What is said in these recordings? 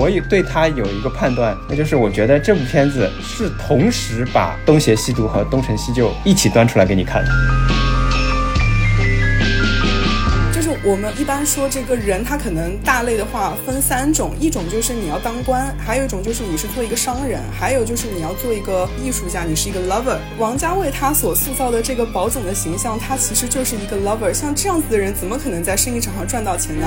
我也对他有一个判断，那就是我觉得这部片子是同时把《东邪西毒》和《东成西就》一起端出来给你看的。就是我们一般说这个人，他可能大类的话分三种，一种就是你要当官，还有一种就是你是做一个商人，还有就是你要做一个艺术家，你是一个 lover。王家卫他所塑造的这个宝总的形象，他其实就是一个 lover。像这样子的人，怎么可能在生意场上赚到钱呢？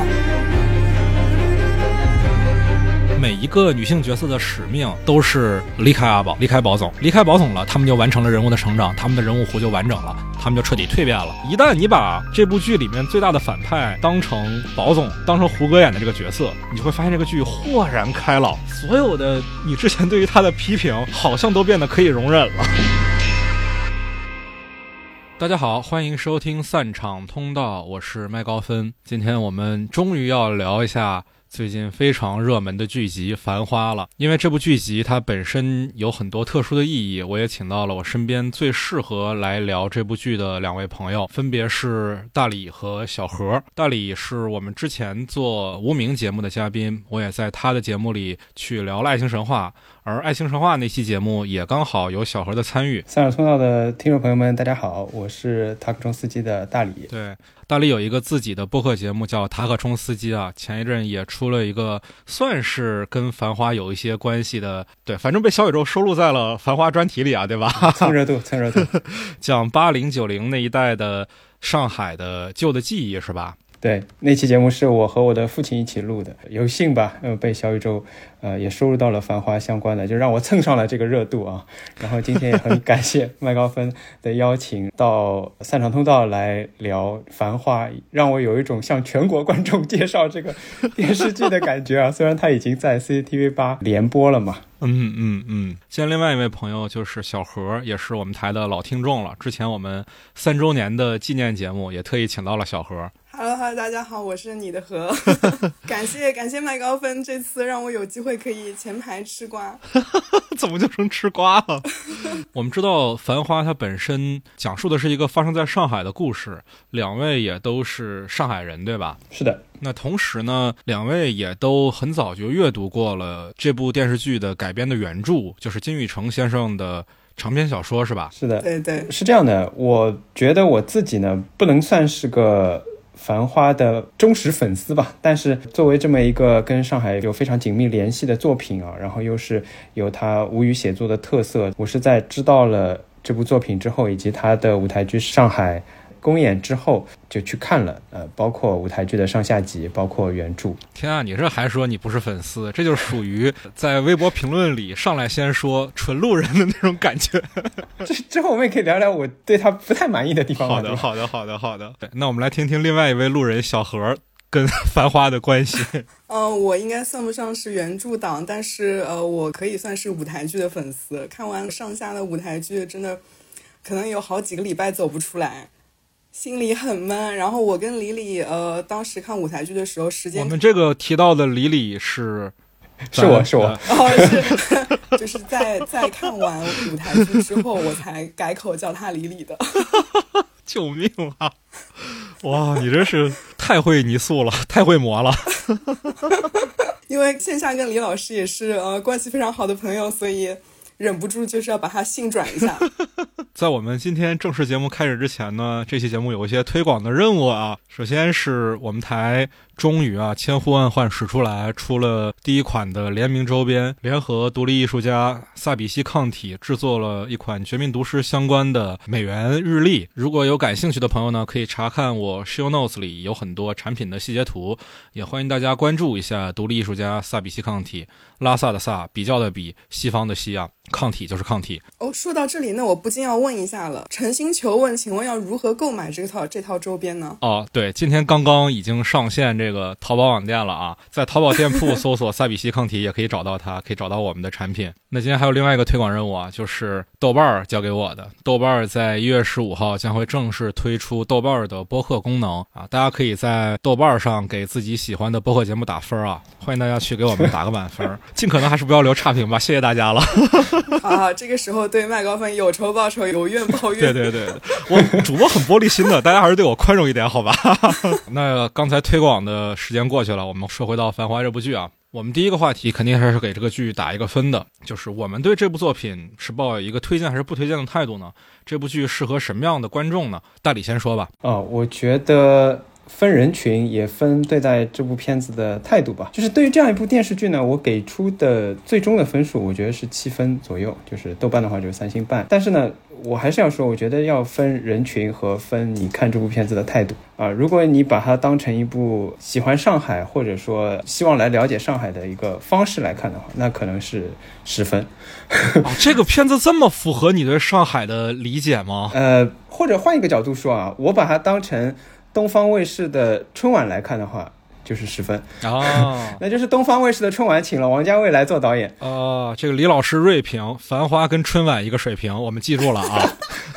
每一个女性角色的使命都是离开阿宝，离开宝总，离开宝总了，他们就完成了人物的成长，他们的人物弧就完整了，他们就彻底蜕变了。一旦你把这部剧里面最大的反派当成宝总，当成胡歌演的这个角色，你就会发现这个剧豁然开朗，所有的你之前对于他的批评，好像都变得可以容忍了。大家好，欢迎收听散场通道，我是麦高芬。今天我们终于要聊一下。最近非常热门的剧集《繁花》了，因为这部剧集它本身有很多特殊的意义，我也请到了我身边最适合来聊这部剧的两位朋友，分别是大理和小何。大理是我们之前做无名节目的嘉宾，我也在他的节目里去聊了《爱情神话》，而《爱情神话》那期节目也刚好有小何的参与。三尔通道的听众朋友们，大家好，我是塔克冲司机的大李。对。大李有一个自己的播客节目叫《塔克冲司机》啊，前一阵也出了一个算是跟《繁花》有一些关系的，对，反正被小宇宙收录在了《繁花》专题里啊，对吧？蹭热度，蹭热度，讲八零九零那一代的上海的旧的记忆是吧？对，那期节目是我和我的父亲一起录的，有幸吧，呃，被小宇宙，呃，也收入到了《繁花》相关的，就让我蹭上了这个热度啊。然后今天也很感谢麦高芬的邀请，到散场通道来聊《繁花》，让我有一种向全国观众介绍这个电视剧的感觉啊。虽然它已经在 CCTV 八联播了嘛。嗯嗯嗯。现在另外一位朋友就是小何，也是我们台的老听众了。之前我们三周年的纪念节目也特意请到了小何。Hello，Hello，大家好，我是你的何，感谢感谢麦高芬，这次让我有机会可以前排吃瓜，怎么就成吃瓜了？我们知道《繁花》它本身讲述的是一个发生在上海的故事，两位也都是上海人，对吧？是的。那同时呢，两位也都很早就阅读过了这部电视剧的改编的原著，就是金宇澄先生的长篇小说，是吧？是的，对对，是这样的。我觉得我自己呢，不能算是个。繁花的忠实粉丝吧，但是作为这么一个跟上海有非常紧密联系的作品啊，然后又是有他无语写作的特色，我是在知道了这部作品之后，以及他的舞台剧《上海》。公演之后就去看了，呃，包括舞台剧的上下集，包括原著。天啊，你这还说你不是粉丝，这就属于在微博评论里上来先说纯路人的那种感觉。这之后我们也可以聊聊我对他不太满意的地方。好的，好的，好的，好的。对那我们来听听另外一位路人小何跟 《繁花》的关系。嗯，我应该算不上是原著党，但是呃，我可以算是舞台剧的粉丝。看完上下的舞台剧，真的可能有好几个礼拜走不出来。心里很闷，然后我跟李李，呃，当时看舞台剧的时候，时间我们这个提到的李李是，是我是我，哦是，就是在在看完舞台剧之后，我才改口叫他李李的，救命啊！哇，你真是太会泥塑了，太会磨了，因为线下跟李老师也是呃关系非常好的朋友，所以。忍不住就是要把他性转一下。在我们今天正式节目开始之前呢，这期节目有一些推广的任务啊。首先是我们台终于啊千呼万唤始出来，出了第一款的联名周边，联合独立艺术家萨比西抗体制作了一款《绝命毒师》相关的美元日历。如果有感兴趣的朋友呢，可以查看我 show notes 里有很多产品的细节图，也欢迎大家关注一下独立艺术家萨比西抗体，拉萨的萨，比较的比，西方的西啊。抗体就是抗体哦。说到这里，那我不禁要问一下了，诚心求问，请问要如何购买这套这套周边呢？哦，对，今天刚刚已经上线这个淘宝网店了啊，在淘宝店铺搜索“萨比西抗体”也可以找到它，可以找到我们的产品。那今天还有另外一个推广任务啊，就是豆瓣儿交给我的。豆瓣儿在一月十五号将会正式推出豆瓣儿的播客功能啊，大家可以在豆瓣儿上给自己喜欢的播客节目打分啊，欢迎大家去给我们打个满分，尽可能还是不要留差评吧，谢谢大家了。啊，这个时候对麦高芬有仇报仇，有怨报怨。对对对，我主播很玻璃心的，大家还是对我宽容一点，好吧？那刚才推广的时间过去了，我们说回到《繁花》这部剧啊。我们第一个话题肯定还是给这个剧打一个分的，就是我们对这部作品是抱有一个推荐还是不推荐的态度呢？这部剧适合什么样的观众呢？大理先说吧。啊，我觉得。分人群也分对待这部片子的态度吧。就是对于这样一部电视剧呢，我给出的最终的分数，我觉得是七分左右，就是豆瓣的话就是三星半。但是呢，我还是要说，我觉得要分人群和分你看这部片子的态度啊。如果你把它当成一部喜欢上海或者说希望来了解上海的一个方式来看的话，那可能是十分。哦，这个片子这么符合你对上海的理解吗？呃，或者换一个角度说啊，我把它当成。东方卫视的春晚来看的话，就是十分哦，那就是东方卫视的春晚请了王家卫来做导演哦。这个李老师锐评《繁花》跟春晚一个水平，我们记住了啊。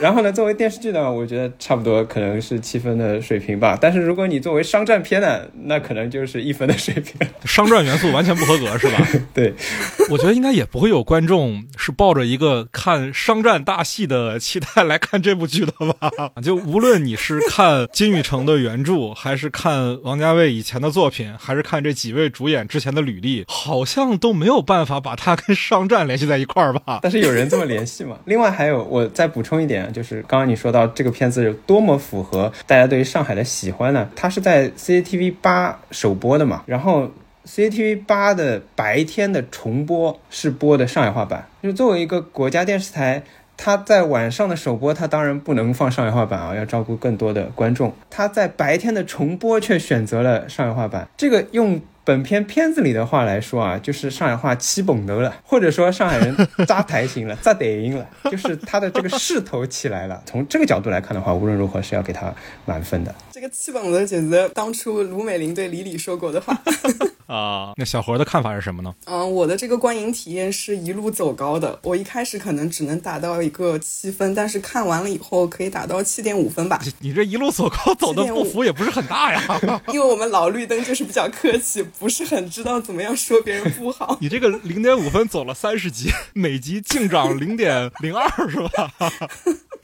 然后呢，作为电视剧呢，我觉得差不多可能是七分的水平吧。但是如果你作为商战片呢，那可能就是一分的水平。商战元素完全不合格是吧？对，我觉得应该也不会有观众是抱着一个看商战大戏的期待来看这部剧的吧？就无论你是看金宇澄的原著，还是看王家卫以前的作品，还是看这几位主演之前的履历，好像都没有办法把它跟商战联系在一块儿吧？但是有人这么联系嘛？另外还有，我再补充一点。就是刚刚你说到这个片子有多么符合大家对于上海的喜欢呢？它是在 CCTV 八首播的嘛，然后 CCTV 八的白天的重播是播的上海话版。就是作为一个国家电视台，它在晚上的首播，它当然不能放上海话版啊，要照顾更多的观众。它在白天的重播却选择了上海话版，这个用。本片片子里的话来说啊，就是上海话起蹦头了，或者说上海人扎台型了，扎得音了，就是他的这个势头起来了。从这个角度来看的话，无论如何是要给他满分的。这个气蹦子简直当初卢美玲对李李说过的话 啊。那小何的看法是什么呢？嗯，我的这个观影体验是一路走高的。我一开始可能只能打到一个七分，但是看完了以后可以打到七点五分吧。你这一路走高走的步幅也不是很大呀。因为我们老绿灯就是比较客气。不是很知道怎么样说别人不好。你这个零点五分走了三十集，每集净涨零点零二是吧？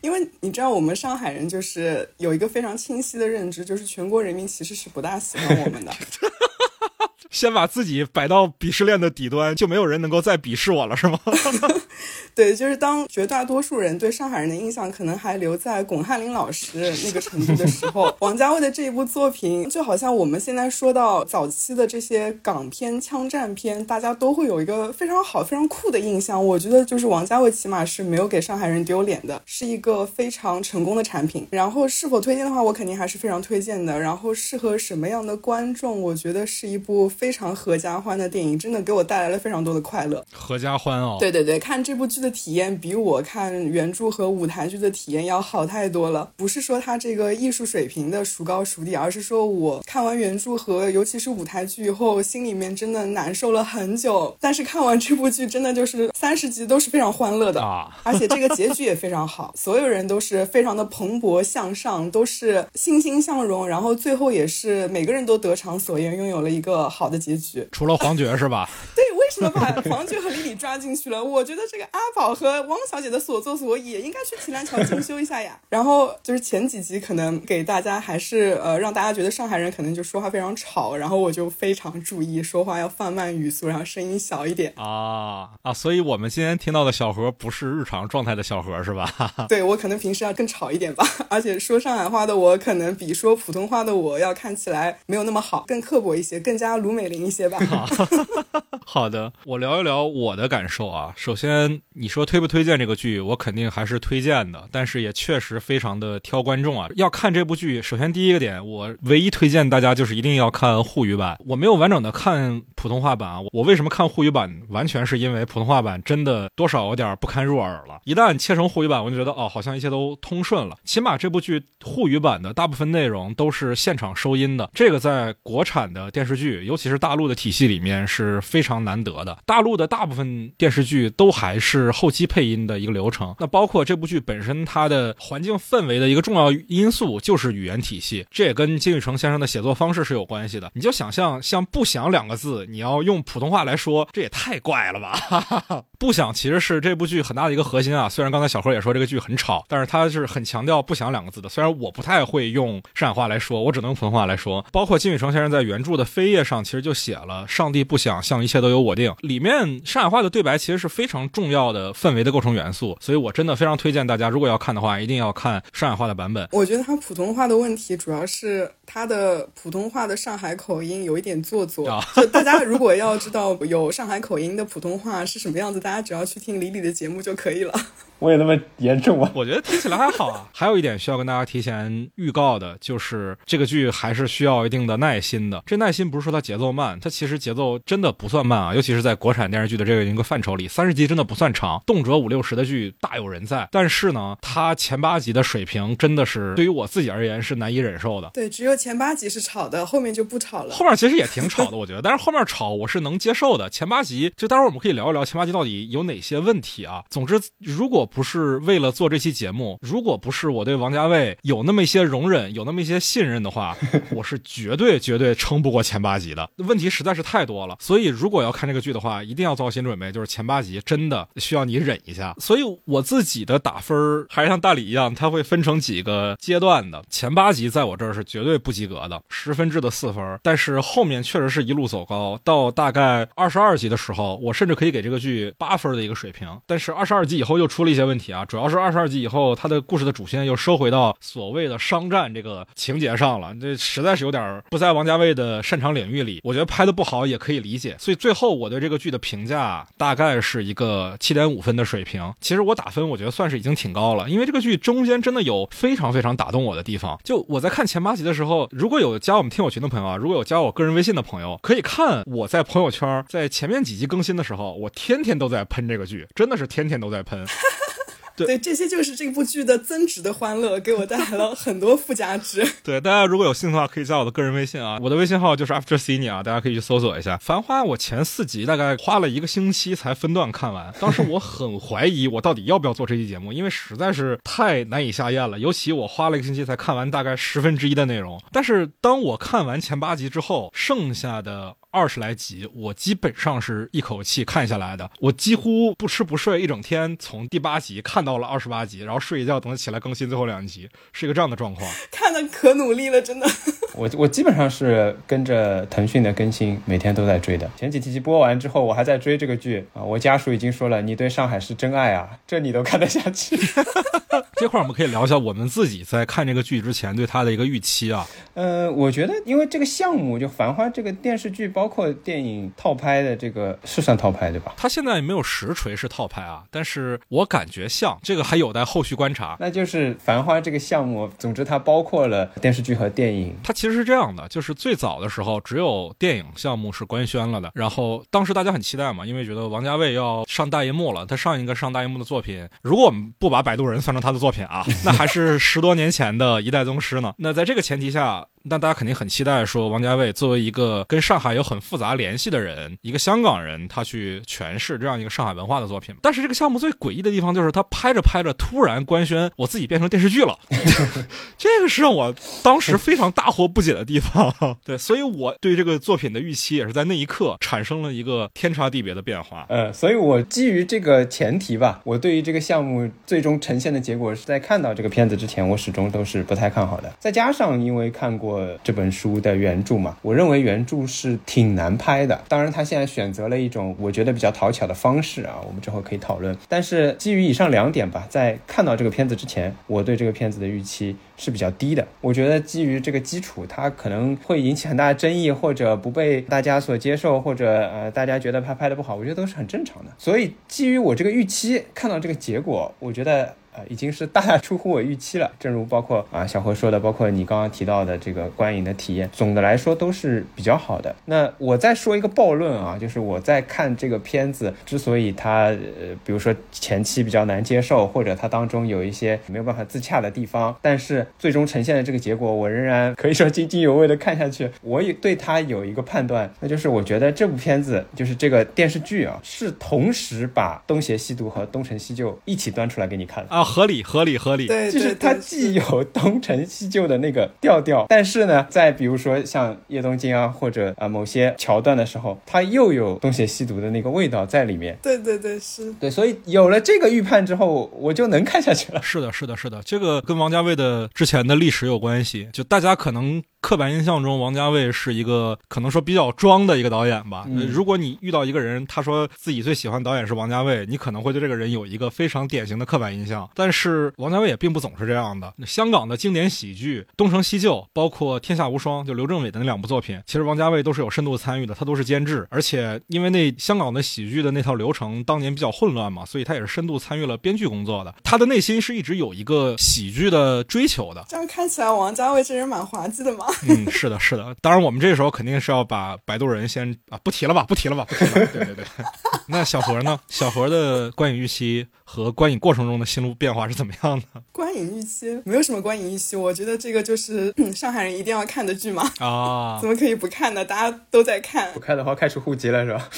因为你知道，我们上海人就是有一个非常清晰的认知，就是全国人民其实是不大喜欢我们的。先把自己摆到鄙视链的底端，就没有人能够再鄙视我了，是吗？对，就是当绝大多数人对上海人的印象可能还留在巩汉林老师那个程度的时候，王家卫的这一部作品，就好像我们现在说到早期的这些港片、枪战片，大家都会有一个非常好、非常酷的印象。我觉得就是王家卫起码是没有给上海人丢脸的，是一个非常成功的产品。然后是否推荐的话，我肯定还是非常推荐的。然后适合什么样的观众，我觉得是一部。非常合家欢的电影，真的给我带来了非常多的快乐。合家欢哦，对对对，看这部剧的体验比我看原著和舞台剧的体验要好太多了。不是说它这个艺术水平的孰高孰低，而是说我看完原著和尤其是舞台剧以后，心里面真的难受了很久。但是看完这部剧，真的就是三十集都是非常欢乐的啊！而且这个结局也非常好，所有人都是非常的蓬勃向上，都是欣欣向荣，然后最后也是每个人都得偿所愿，拥有了一个好。的结局，除了黄觉是吧？对，为什么把黄觉和李李抓进去了？我觉得这个阿宝和汪小姐的所作所也应该去奇兰桥进修一下呀。然后就是前几集可能给大家还是呃让大家觉得上海人可能就说话非常吵，然后我就非常注意说话要放慢语速，然后声音小一点啊啊！所以我们今天听到的小何不是日常状态的小何是吧？对我可能平时要更吵一点吧，而且说上海话的我可能比说普通话的我要看起来没有那么好，更刻薄一些，更加鲁美。美玲一些吧。好的，我聊一聊我的感受啊。首先，你说推不推荐这个剧，我肯定还是推荐的，但是也确实非常的挑观众啊。要看这部剧，首先第一个点，我唯一推荐大家就是一定要看沪语版。我没有完整的看普通话版啊，我为什么看沪语版？完全是因为普通话版真的多少有点不堪入耳了。一旦切成沪语版，我就觉得哦，好像一切都通顺了。起码这部剧沪语版的大部分内容都是现场收音的，这个在国产的电视剧，尤其是大陆的体系里面是非常难得的。大陆的大部分电视剧都还是后期配音的一个流程，那包括这部剧本身，它的环境氛围的一个重要因素就是语言体系，这也跟金宇成先生的写作方式是有关系的。你就想象像“不想”两个字，你要用普通话来说，这也太怪了吧！不想其实是这部剧很大的一个核心啊。虽然刚才小何也说这个剧很吵，但是他是很强调“不想”两个字的。虽然我不太会用上海话来说，我只能用普通话来说。包括金宇成先生在原著的扉页上，其实就写了“上帝不想像一切都由我定”。里面上海话的对白其实是非常重要的氛围的构成元素，所以我真的非常推荐大家，如果要看的话，一定要看上海话的版本。我觉得他普通话的问题主要是他的普通话的上海口音有一点做作。就大家如果要知道有上海口音的普通话是什么样子，大家只要去听李李的节目就可以了。我也那么严重吗？我觉得听起来还好啊。还有一点需要跟大家提前预告的，就是这个剧还是需要一定的耐心的。这耐心不是说它节奏慢，它其实节奏真的不算慢啊。尤其是在国产电视剧的这个一个范畴里，三十集真的不算长，动辄五六十的剧大有人在。但是呢，它前八集的水平真的是对于我自己而言是难以忍受的。对，只有前八集是吵的，后面就不吵了。后面其实也挺吵的，我觉得，但是后面吵我是能接受的。前八集就待会儿我们可以聊一聊前八集到底有哪些问题啊。总之，如果不是为了做这期节目，如果不是我对王家卫有那么一些容忍，有那么一些信任的话，我是绝对绝对撑不过前八集的。问题实在是太多了，所以如果要看这个剧的话，一定要做好心理准备，就是前八集真的需要你忍一下。所以我自己的打分还是像大理一样，它会分成几个阶段的。前八集在我这儿是绝对不不及格的，十分制的四分。但是后面确实是一路走高，到大概二十二集的时候，我甚至可以给这个剧八分的一个水平。但是二十二集以后又出了一些问题啊，主要是。二十二集以后，他的故事的主线又收回到所谓的商战这个情节上了，这实在是有点不在王家卫的擅长领域里。我觉得拍的不好也可以理解，所以最后我对这个剧的评价大概是一个 七点五分的水平。其实我打分，我觉得算是已经挺高了，因为这个剧中间真的有非常非常打动我的地方。就我在看前八集的时候，如果有加我们听友群的朋友啊，如果有加我个人微信的朋友，可以看我在朋友圈在前面几集更新的时候，我天天都在喷这个剧，真的是天天都在喷。对，这些就是这部剧的增值的欢乐，给我带来了很多附加值。对，大家如果有兴趣的话，可以加我的个人微信啊，我的微信号就是 After s e n i o 啊，大家可以去搜索一下。《繁花》我前四集大概花了一个星期才分段看完，当时我很怀疑我到底要不要做这期节目，因为实在是太难以下咽了。尤其我花了一个星期才看完大概十分之一的内容，但是当我看完前八集之后，剩下的。二十来集，我基本上是一口气看下来的。我几乎不吃不睡一整天，从第八集看到了二十八集，然后睡一觉，等起来更新最后两集，是一个这样的状况。看的可努力了，真的。我我基本上是跟着腾讯的更新，每天都在追的。前几集播完之后，我还在追这个剧啊。我家属已经说了，你对上海是真爱啊，这你都看得下去。这块我们可以聊一下我们自己在看这个剧之前对它的一个预期啊。呃，我觉得因为这个项目就《繁花》这个电视剧。包括电影套拍的这个是算套拍对吧？它现在没有实锤是套拍啊，但是我感觉像这个还有待后续观察。那就是《繁花》这个项目，总之它包括了电视剧和电影。它其实是这样的，就是最早的时候只有电影项目是官宣了的，然后当时大家很期待嘛，因为觉得王家卫要上大银幕了。他上一个上大银幕的作品，如果我们不把《摆渡人》算成他的作品啊，那还是十多年前的一代宗师呢。那在这个前提下。那大家肯定很期待，说王家卫作为一个跟上海有很复杂联系的人，一个香港人，他去诠释这样一个上海文化的作品。但是这个项目最诡异的地方就是，他拍着拍着突然官宣我自己变成电视剧了，这个是让我当时非常大惑不解的地方。对，所以我对这个作品的预期也是在那一刻产生了一个天差地别的变化。呃，所以我基于这个前提吧，我对于这个项目最终呈现的结果是在看到这个片子之前，我始终都是不太看好的。再加上因为看过。过这本书的原著嘛，我认为原著是挺难拍的。当然，他现在选择了一种我觉得比较讨巧的方式啊，我们之后可以讨论。但是基于以上两点吧，在看到这个片子之前，我对这个片子的预期是比较低的。我觉得基于这个基础，它可能会引起很大的争议，或者不被大家所接受，或者呃大家觉得他拍的不好，我觉得都是很正常的。所以基于我这个预期，看到这个结果，我觉得。已经是大大出乎我预期了。正如包括啊小何说的，包括你刚刚提到的这个观影的体验，总的来说都是比较好的。那我再说一个暴论啊，就是我在看这个片子，之所以它呃，比如说前期比较难接受，或者它当中有一些没有办法自洽的地方，但是最终呈现的这个结果，我仍然可以说津津有味的看下去。我也对它有一个判断，那就是我觉得这部片子就是这个电视剧啊，是同时把《东邪西毒》和《东成西就》一起端出来给你看啊，合理合理合理。对，就是它既有东成西就的那个调调，但是呢，在比如说像叶东京啊，或者啊某些桥段的时候，它又有东邪西毒的那个味道在里面。对对对，是对，所以有了这个预判之后，我就能看下去了。是的，是的，是的，这个跟王家卫的之前的历史有关系，就大家可能。刻板印象中，王家卫是一个可能说比较装的一个导演吧。如果你遇到一个人，他说自己最喜欢导演是王家卫，你可能会对这个人有一个非常典型的刻板印象。但是王家卫也并不总是这样的。香港的经典喜剧《东成西就》，包括《天下无双》，就刘镇伟的那两部作品，其实王家卫都是有深度参与的，他都是监制。而且因为那香港的喜剧的那套流程当年比较混乱嘛，所以他也是深度参与了编剧工作的。他的内心是一直有一个喜剧的追求的。这样看起来，王家卫这人蛮滑稽的嘛。嗯，是的，是的。当然，我们这时候肯定是要把摆渡人先啊，不提了吧，不提了吧，不提了。对对对。那小何呢？小何的观影预期和观影过程中的心路变化是怎么样的？观影预期没有什么观影预期，我觉得这个就是上海人一定要看的剧嘛。啊，怎么可以不看呢？大家都在看。不看的话，开除户籍了是吧？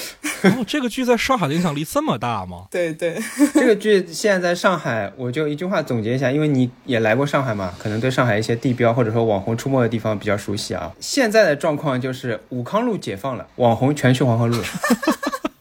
哦，这个剧在上海的影响力这么大吗？对对，这个剧现在在上海，我就一句话总结一下，因为你也来过上海嘛，可能对上海一些地标或者说网红出没的地方比较熟悉啊。现在的状况就是武康路解放了，网红全去黄河路了。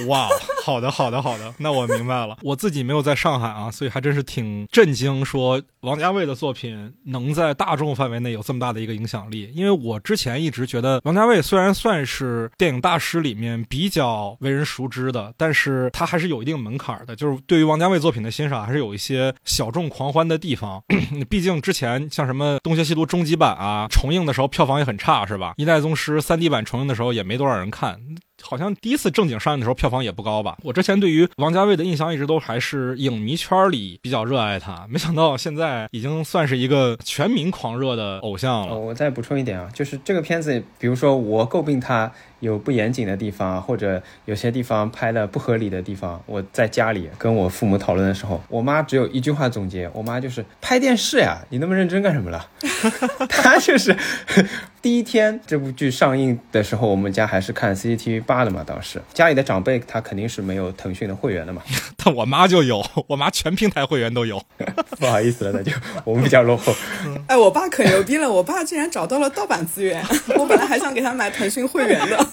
哇，好的，好的，好的，那我明白了。我自己没有在上海啊，所以还真是挺震惊，说王家卫的作品能在大众范围内有这么大的一个影响力。因为我之前一直觉得王家卫虽然算是电影大师里面比较为人熟知的，但是他还是有一定门槛的，就是对于王家卫作品的欣赏还是有一些小众狂欢的地方。毕竟之前像什么《东邪西毒》终极版啊，重映的时候票房也很差，是吧？《一代宗师》三 D 版重映的时候也没多少人看。好像第一次正经上映的时候票房也不高吧？我之前对于王家卫的印象一直都还是影迷圈里比较热爱他，没想到现在已经算是一个全民狂热的偶像了。我再补充一点啊，就是这个片子，比如说我诟病他。有不严谨的地方，或者有些地方拍的不合理的地方，我在家里跟我父母讨论的时候，我妈只有一句话总结：我妈就是拍电视呀，你那么认真干什么了？她就是第一天这部剧上映的时候，我们家还是看 CCTV 八的嘛，当时家里的长辈他肯定是没有腾讯的会员的嘛，但我妈就有，我妈全平台会员都有。不好意思了，那就我们比较落后。哎，我爸可牛逼了，我爸竟然找到了盗版资源，我本来还想给他买腾讯会员的。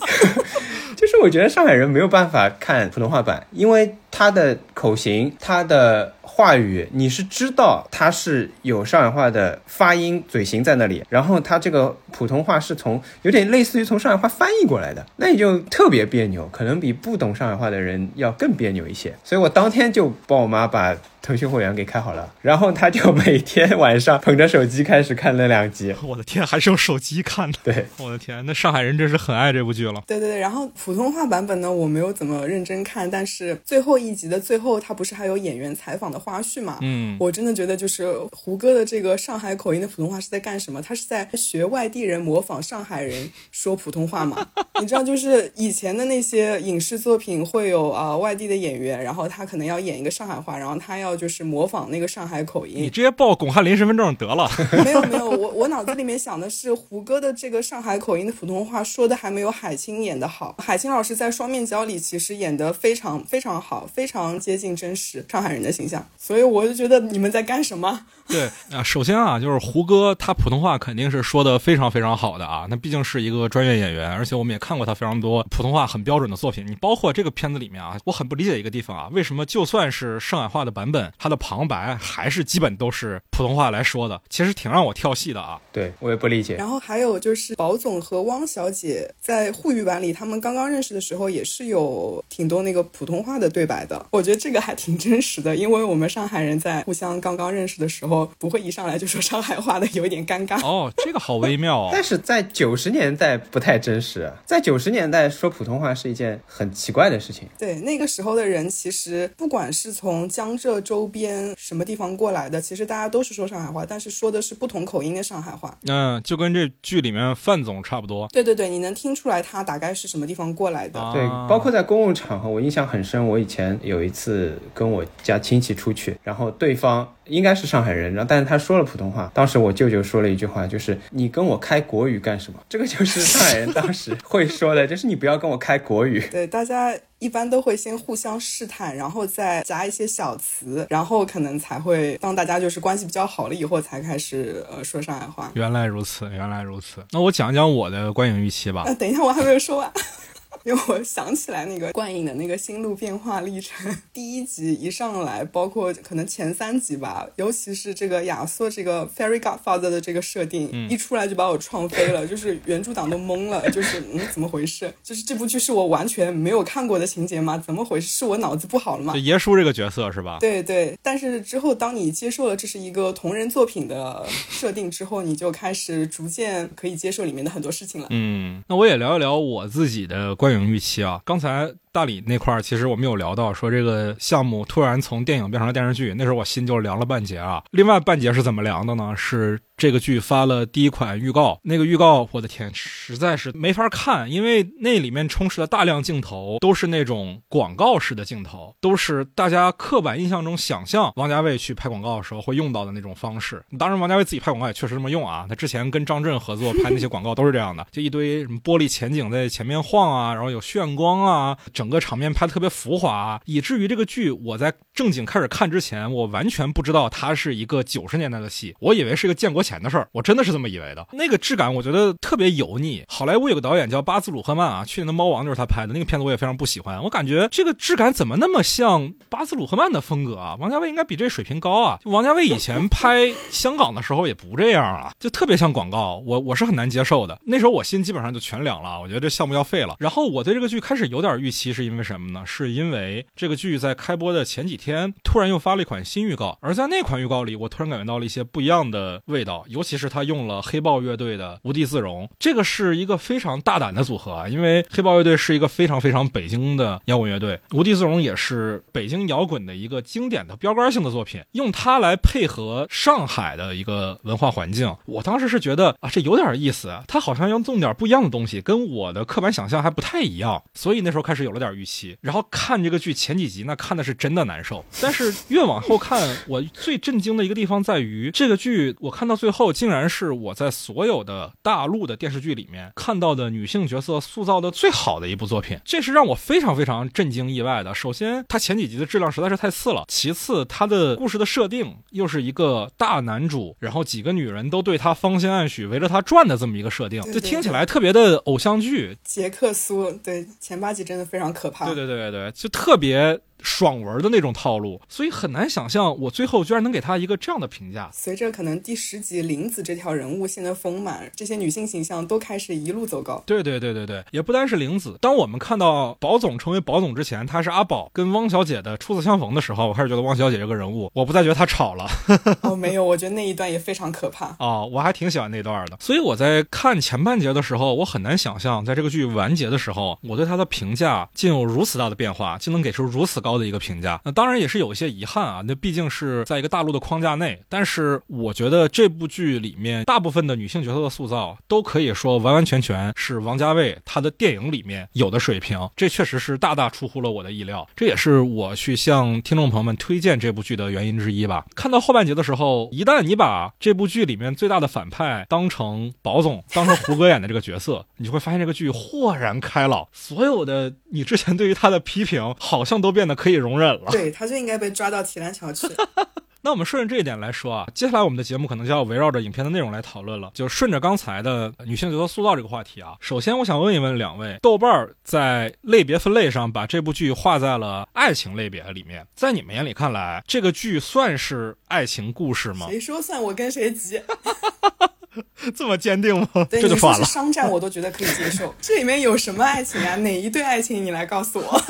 就是我觉得上海人没有办法看普通话版，因为他的口型、他的话语，你是知道他是有上海话的发音、嘴型在那里，然后他这个普通话是从有点类似于从上海话翻译过来的，那你就特别别扭，可能比不懂上海话的人要更别扭一些。所以我当天就帮我妈把。腾讯会员给开好了，然后他就每天晚上捧着手机开始看那两集。我的天，还是用手机看的？对，我的天，那上海人真是很爱这部剧了。对对对，然后普通话版本呢，我没有怎么认真看，但是最后一集的最后，他不是还有演员采访的花絮嘛？嗯，我真的觉得就是胡歌的这个上海口音的普通话是在干什么？他是在学外地人模仿上海人说普通话吗？你知道，就是以前的那些影视作品会有啊外地的演员，然后他可能要演一个上海话，然后他要就是模仿那个上海口音。你直接报巩汉林身份证得了。没有没有，我 我脑子里面想的是胡歌的这个上海口音的普通话说的还没有海清演的好。海清老师在《双面胶》里其实演得非常非常好，非常接近真实上海人的形象。所以我就觉得你们在干什么？对啊，首先啊，就是胡歌他普通话肯定是说的非常非常好的啊，那毕竟是一个专业演员，而且我们也看过他非常多普通话很标准的作品。你包括这个片子里面啊，我很不理解一个地方啊，为什么就算是上海话的版本，他的旁白还是基本都是普通话来说的？其实挺让我跳戏的啊。对我也不理解。然后还有就是宝总和汪小姐在沪语版里，他们刚刚认识的时候也是有挺多那个普通话的对白的，我觉得这个还挺真实的，因为我们上海人在互相刚刚认识的时候。不会一上来就说上海话的，有一点尴尬哦。这个好微妙哦。但是在九十年代不太真实，在九十年代说普通话是一件很奇怪的事情。对，那个时候的人其实不管是从江浙周边什么地方过来的，其实大家都是说上海话，但是说的是不同口音的上海话。嗯，就跟这剧里面范总差不多。对对对，你能听出来他大概是什么地方过来的。对，包括在公共场合，我印象很深。我以前有一次跟我家亲戚出去，然后对方。应该是上海人，然后但是他说了普通话。当时我舅舅说了一句话，就是你跟我开国语干什么？这个就是上海人当时会说的，就是你不要跟我开国语。对，大家一般都会先互相试探，然后再加一些小词，然后可能才会当大家就是关系比较好了以后，才开始呃说上海话。原来如此，原来如此。那我讲讲我的观影预期吧。呃，等一下，我还没有说完。因为我想起来那个观影的那个心路变化历程，第一集一上来，包括可能前三集吧，尤其是这个亚瑟这个 Fairy Godfather 的这个设定，一出来就把我撞飞了，就是原著党都懵了，就是嗯怎么回事？就是这部剧是我完全没有看过的情节吗？怎么回事？是我脑子不好了吗？耶稣这个角色是吧？对对，但是之后当你接受了这是一个同人作品的设定之后，你就开始逐渐可以接受里面的很多事情了。嗯，那我也聊一聊我自己的观影预期啊，刚才。大理那块儿，其实我们有聊到，说这个项目突然从电影变成了电视剧，那时候我心就凉了半截啊。另外半截是怎么凉的呢？是这个剧发了第一款预告，那个预告，我的天，实在是没法看，因为那里面充斥了大量镜头，都是那种广告式的镜头，都是大家刻板印象中想象王家卫去拍广告的时候会用到的那种方式。当然，王家卫自己拍广告也确实这么用啊，他之前跟张震合作拍那些广告都是这样的，就一堆什么玻璃前景在前面晃啊，然后有炫光啊。整个场面拍的特别浮华，以至于这个剧我在正经开始看之前，我完全不知道它是一个九十年代的戏，我以为是一个建国前的事儿，我真的是这么以为的。那个质感我觉得特别油腻。好莱坞有个导演叫巴兹鲁赫曼啊，去年的《猫王》就是他拍的那个片子，我也非常不喜欢。我感觉这个质感怎么那么像巴兹鲁赫曼的风格啊？王家卫应该比这水平高啊！王家卫以前拍香港的时候也不这样啊，就特别像广告，我我是很难接受的。那时候我心基本上就全凉了，我觉得这项目要废了。然后我对这个剧开始有点预期。是因为什么呢？是因为这个剧在开播的前几天，突然又发了一款新预告，而在那款预告里，我突然感觉到了一些不一样的味道，尤其是他用了黑豹乐队的《无地自容》，这个是一个非常大胆的组合啊，因为黑豹乐队是一个非常非常北京的摇滚乐队，《无地自容》也是北京摇滚的一个经典的标杆性的作品，用它来配合上海的一个文化环境，我当时是觉得啊，这有点意思，他好像要弄点不一样的东西，跟我的刻板想象还不太一样，所以那时候开始有了。点预期，然后看这个剧前几集，那看的是真的难受。但是越往后看，我最震惊的一个地方在于，这个剧我看到最后，竟然是我在所有的大陆的电视剧里面看到的女性角色塑造的最好的一部作品，这是让我非常非常震惊意外的。首先，它前几集的质量实在是太次了；其次，它的故事的设定又是一个大男主，然后几个女人都对他芳心暗许，围着他转的这么一个设定，就听起来特别的偶像剧。杰克苏对前八集真的非常。可怕！对对对对对，就特别。爽文的那种套路，所以很难想象我最后居然能给他一个这样的评价。随着可能第十集林子这条人物线的丰满，这些女性形象都开始一路走高。对对对对对，也不单是林子。当我们看到宝总成为宝总之前，他是阿宝跟汪小姐的初次相逢的时候，我开始觉得汪小姐这个人物，我不再觉得她吵了。哦，没有，我觉得那一段也非常可怕。哦，我还挺喜欢那段的。所以我在看前半节的时候，我很难想象，在这个剧完结的时候，我对她的评价竟有如此大的变化，竟能给出如此高高的一个评价。那当然也是有一些遗憾啊，那毕竟是在一个大陆的框架内。但是我觉得这部剧里面大部分的女性角色的塑造，都可以说完完全全是王家卫他的电影里面有的水平。这确实是大大出乎了我的意料，这也是我去向听众朋友们推荐这部剧的原因之一吧。看到后半节的时候，一旦你把这部剧里面最大的反派当成宝总，当成胡歌演的这个角色，你就会发现这个剧豁然开朗，所有的你之前对于他的批评，好像都变得可以容忍了。对，他就应该被抓到提篮桥去。那我们顺着这一点来说啊，接下来我们的节目可能就要围绕着影片的内容来讨论了。就顺着刚才的女性角色塑造这个话题啊，首先我想问一问两位，豆瓣在类别分类上把这部剧划在了爱情类别里面，在你们眼里看来，这个剧算是爱情故事吗？谁说算？我跟谁急？这么坚定吗？这就算了。商战我都觉得可以接受。这里面有什么爱情啊？哪一对爱情？你来告诉我。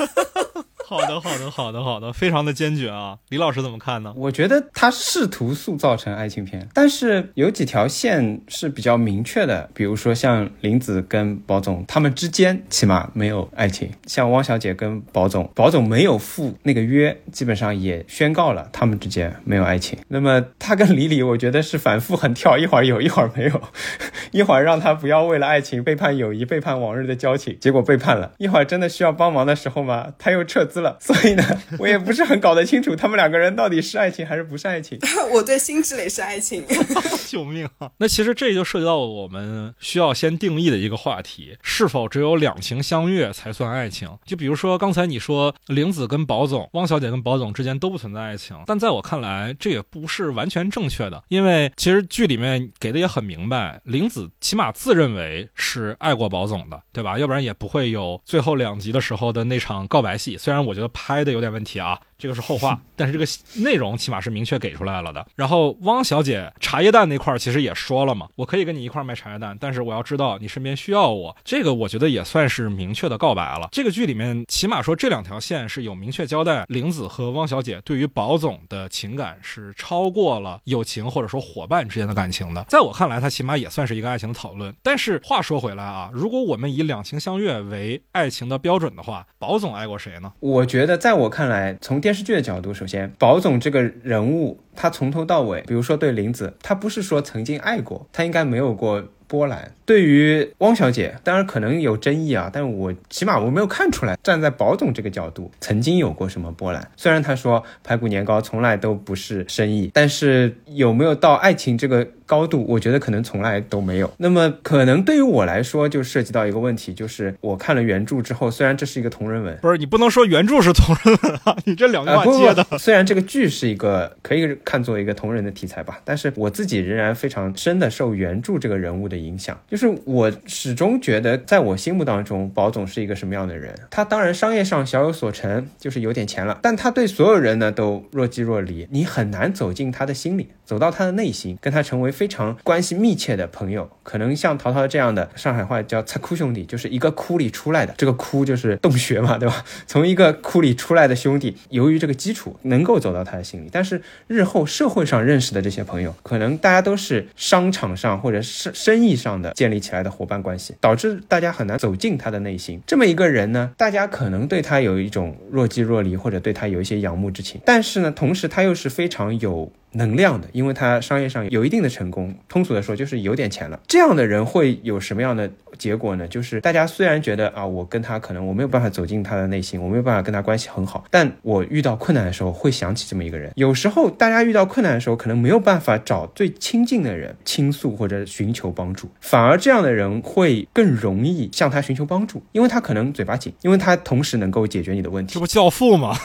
好的，好的，好的，好的，非常的坚决啊！李老师怎么看呢？我觉得他试图塑造成爱情片，但是有几条线是比较明确的，比如说像林子跟宝总他们之间起码没有爱情，像汪小姐跟宝总，宝总没有赴那个约，基本上也宣告了他们之间没有爱情。那么他跟李李，我觉得是反复横跳，一会儿有一会儿没有，一会儿让他不要为了爱情背叛友谊，背叛往日的交情，结果背叛了；一会儿真的需要帮忙的时候嘛，他又撤资了。所以呢，我也不是很搞得清楚他们两个人到底是爱情还是不是爱情。我对辛芷蕾是爱情，救命啊！那其实这就涉及到我们需要先定义的一个话题：是否只有两情相悦才算爱情？就比如说刚才你说玲子跟宝总、汪小姐跟宝总之间都不存在爱情，但在我看来，这也不是完全正确的，因为其实剧里面给的也很明白，玲子起码自认为是爱过宝总的，对吧？要不然也不会有最后两集的时候的那场告白戏。虽然我我觉得拍的有点问题啊。这个是后话，但是这个内容起码是明确给出来了的。然后汪小姐茶叶蛋那块儿其实也说了嘛，我可以跟你一块卖茶叶蛋，但是我要知道你身边需要我。这个我觉得也算是明确的告白了。这个剧里面起码说这两条线是有明确交代，玲子和汪小姐对于宝总的情感是超过了友情或者说伙伴之间的感情的。在我看来，它起码也算是一个爱情的讨论。但是话说回来啊，如果我们以两情相悦为爱情的标准的话，宝总爱过谁呢？我觉得在我看来，从电电视剧的角度，首先，宝总这个人物，他从头到尾，比如说对林子，他不是说曾经爱过，他应该没有过波澜。对于汪小姐，当然可能有争议啊，但我起码我没有看出来，站在宝总这个角度，曾经有过什么波澜。虽然他说排骨年糕从来都不是生意，但是有没有到爱情这个高度，我觉得可能从来都没有。那么可能对于我来说，就涉及到一个问题，就是我看了原著之后，虽然这是一个同人文，不是你不能说原著是同人文啊，你这两句话接的。虽然这个剧是一个可以看作一个同人的题材吧，但是我自己仍然非常深的受原著这个人物的影响，就是我始终觉得，在我心目当中，宝总是一个什么样的人？他当然商业上小有所成，就是有点钱了，但他对所有人呢都若即若离，你很难走进他的心里，走到他的内心，跟他成为非常关系密切的朋友。可能像陶陶这样的，上海话叫“擦哭兄弟”，就是一个窟里出来的，这个窟就是洞穴嘛，对吧？从一个窟里出来的兄弟，由于这个基础能够走到他的心里，但是日后社会上认识的这些朋友，可能大家都是商场上或者是生意上的建立起来的伙伴关系，导致大家很难走进他的内心。这么一个人呢，大家可能对他有一种若即若离，或者对他有一些仰慕之情，但是呢，同时他又是非常有。能量的，因为他商业上有一定的成成功，通俗的说就是有点钱了。这样的人会有什么样的结果呢？就是大家虽然觉得啊，我跟他可能我没有办法走进他的内心，我没有办法跟他关系很好，但我遇到困难的时候会想起这么一个人。有时候大家遇到困难的时候，可能没有办法找最亲近的人倾诉或者寻求帮助，反而这样的人会更容易向他寻求帮助，因为他可能嘴巴紧，因为他同时能够解决你的问题。这不教父吗？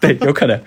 对，有可能，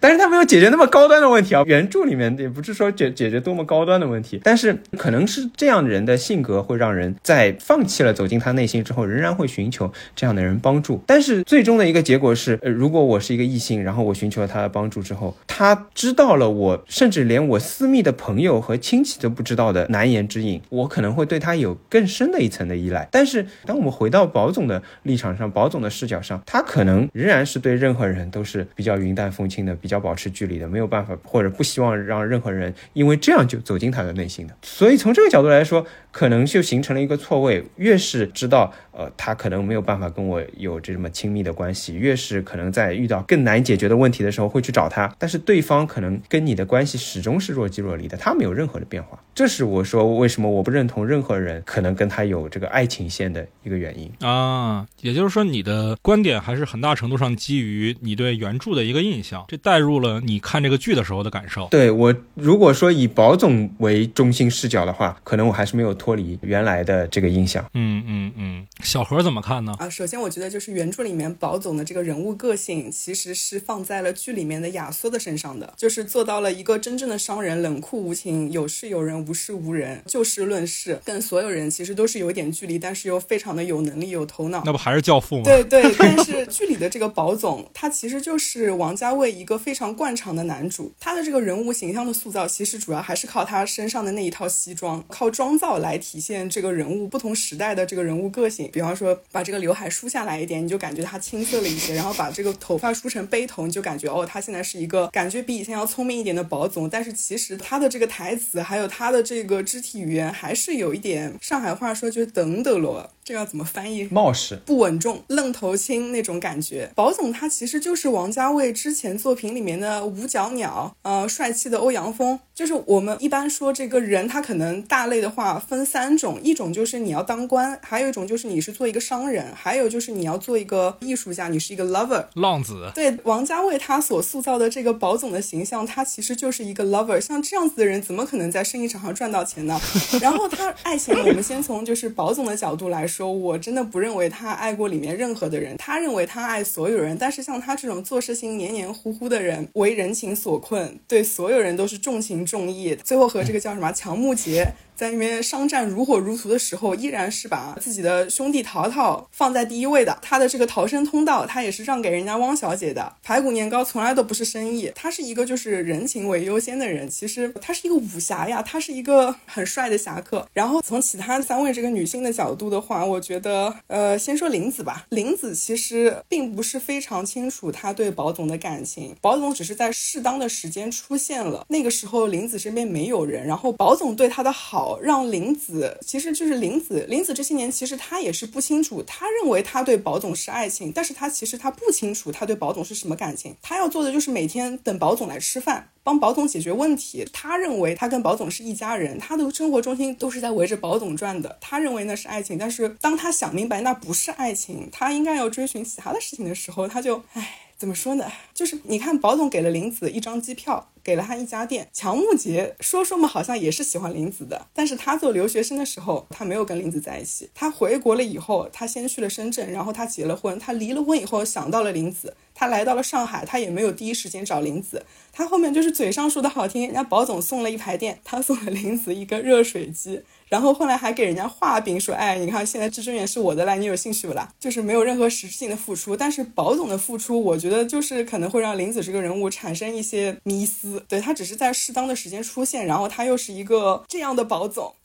但是他没有解决那么高端的问题啊。原著里面也不是说解解决多么高端的问题，但是可能是这样的人的性格会让人在放弃了走进他内心之后，仍然会寻求这样的人帮助。但是最终的一个结果是，呃，如果我是一个异性，然后我寻求了他的帮助之后，他知道了我甚至连我私密的朋友和亲戚都不知道的难言之隐，我可能会对他有更深的一层的依赖。但是当我们回到宝总的立场上，宝总的视角上，他可能仍然是对任何人都是比较云淡风轻的，比较保持距离的，没有办法或者不希望。让任何人因为这样就走进他的内心的，所以从这个角度来说，可能就形成了一个错位。越是知道，呃，他可能没有办法跟我有这么亲密的关系，越是可能在遇到更难解决的问题的时候会去找他。但是对方可能跟你的关系始终是若即若离的，他没有任何的变化。这是我说为什么我不认同任何人可能跟他有这个爱情线的一个原因啊。也就是说，你的观点还是很大程度上基于你对原著的一个印象，这带入了你看这个剧的时候的感受。对我，如果说以宝总为中心视角的话，可能我还是没有脱离原来的这个印象。嗯嗯嗯，小何怎么看呢？啊，首先我觉得就是原著里面宝总的这个人物个性，其实是放在了剧里面的亚瑟的身上的，就是做到了一个真正的商人，冷酷无情，有事有人。无事无人，就事论事，跟所有人其实都是有一点距离，但是又非常的有能力、有头脑。那不还是教父吗？对对，但是剧里的这个宝总，他其实就是王家卫一个非常惯常的男主。他的这个人物形象的塑造，其实主要还是靠他身上的那一套西装，靠妆造来体现这个人物不同时代的这个人物个性。比方说把这个刘海梳下来一点，你就感觉他青涩了一些；然后把这个头发梳成背头，你就感觉哦，他现在是一个感觉比以前要聪明一点的宝总。但是其实他的这个台词还有他的这个肢体语言还是有一点上海话说就是等等了。这要怎么翻译？冒失、不稳重、愣头青那种感觉。宝总他其实就是王家卫之前作品里面的五角鸟，呃，帅气的欧阳锋。就是我们一般说这个人，他可能大类的话分三种，一种就是你要当官，还有一种就是你是做一个商人，还有就是你要做一个艺术家，你是一个 lover 浪子。对，王家卫他所塑造的这个宝总的形象，他其实就是一个 lover。像这样子的人，怎么可能在生意场上赚到钱呢？然后他爱情，我们先从就是宝总的角度来说，说我真的不认为他爱过里面任何的人，他认为他爱所有人。但是像他这种做事情黏黏糊糊的人，为人情所困，对所有人都是重情。重义，最后和这个叫什么强木杰。在那边商战如火如荼的时候，依然是把自己的兄弟淘淘放在第一位的。他的这个逃生通道，他也是让给人家汪小姐的。排骨年糕从来都不是生意，他是一个就是人情为优先的人。其实他是一个武侠呀，他是一个很帅的侠客。然后从其他三位这个女性的角度的话，我觉得，呃，先说林子吧。林子其实并不是非常清楚他对宝总的感情，宝总只是在适当的时间出现了。那个时候林子身边没有人，然后宝总对他的好。让林子，其实就是林子。林子这些年其实他也是不清楚，他认为他对宝总是爱情，但是他其实他不清楚他对宝总是什么感情。他要做的就是每天等宝总来吃饭，帮宝总解决问题。他认为他跟宝总是一家人，他的生活中心都是在围着宝总转的。他认为那是爱情，但是当他想明白那不是爱情，他应该要追寻其他的事情的时候，他就唉。怎么说呢？就是你看，宝总给了林子一张机票，给了他一家店。乔木杰说说嘛，好像也是喜欢林子的，但是他做留学生的时候，他没有跟林子在一起。他回国了以后，他先去了深圳，然后他结了婚。他离了婚以后，想到了林子，他来到了上海，他也没有第一时间找林子。他后面就是嘴上说的好听，人家宝总送了一排店，他送了林子一个热水机。然后后来还给人家画饼，说：“哎，你看现在至尊园是我的了，你有兴趣不啦？”就是没有任何实质性的付出，但是宝总的付出，我觉得就是可能会让林子这个人物产生一些迷思。对他只是在适当的时间出现，然后他又是一个这样的宝总。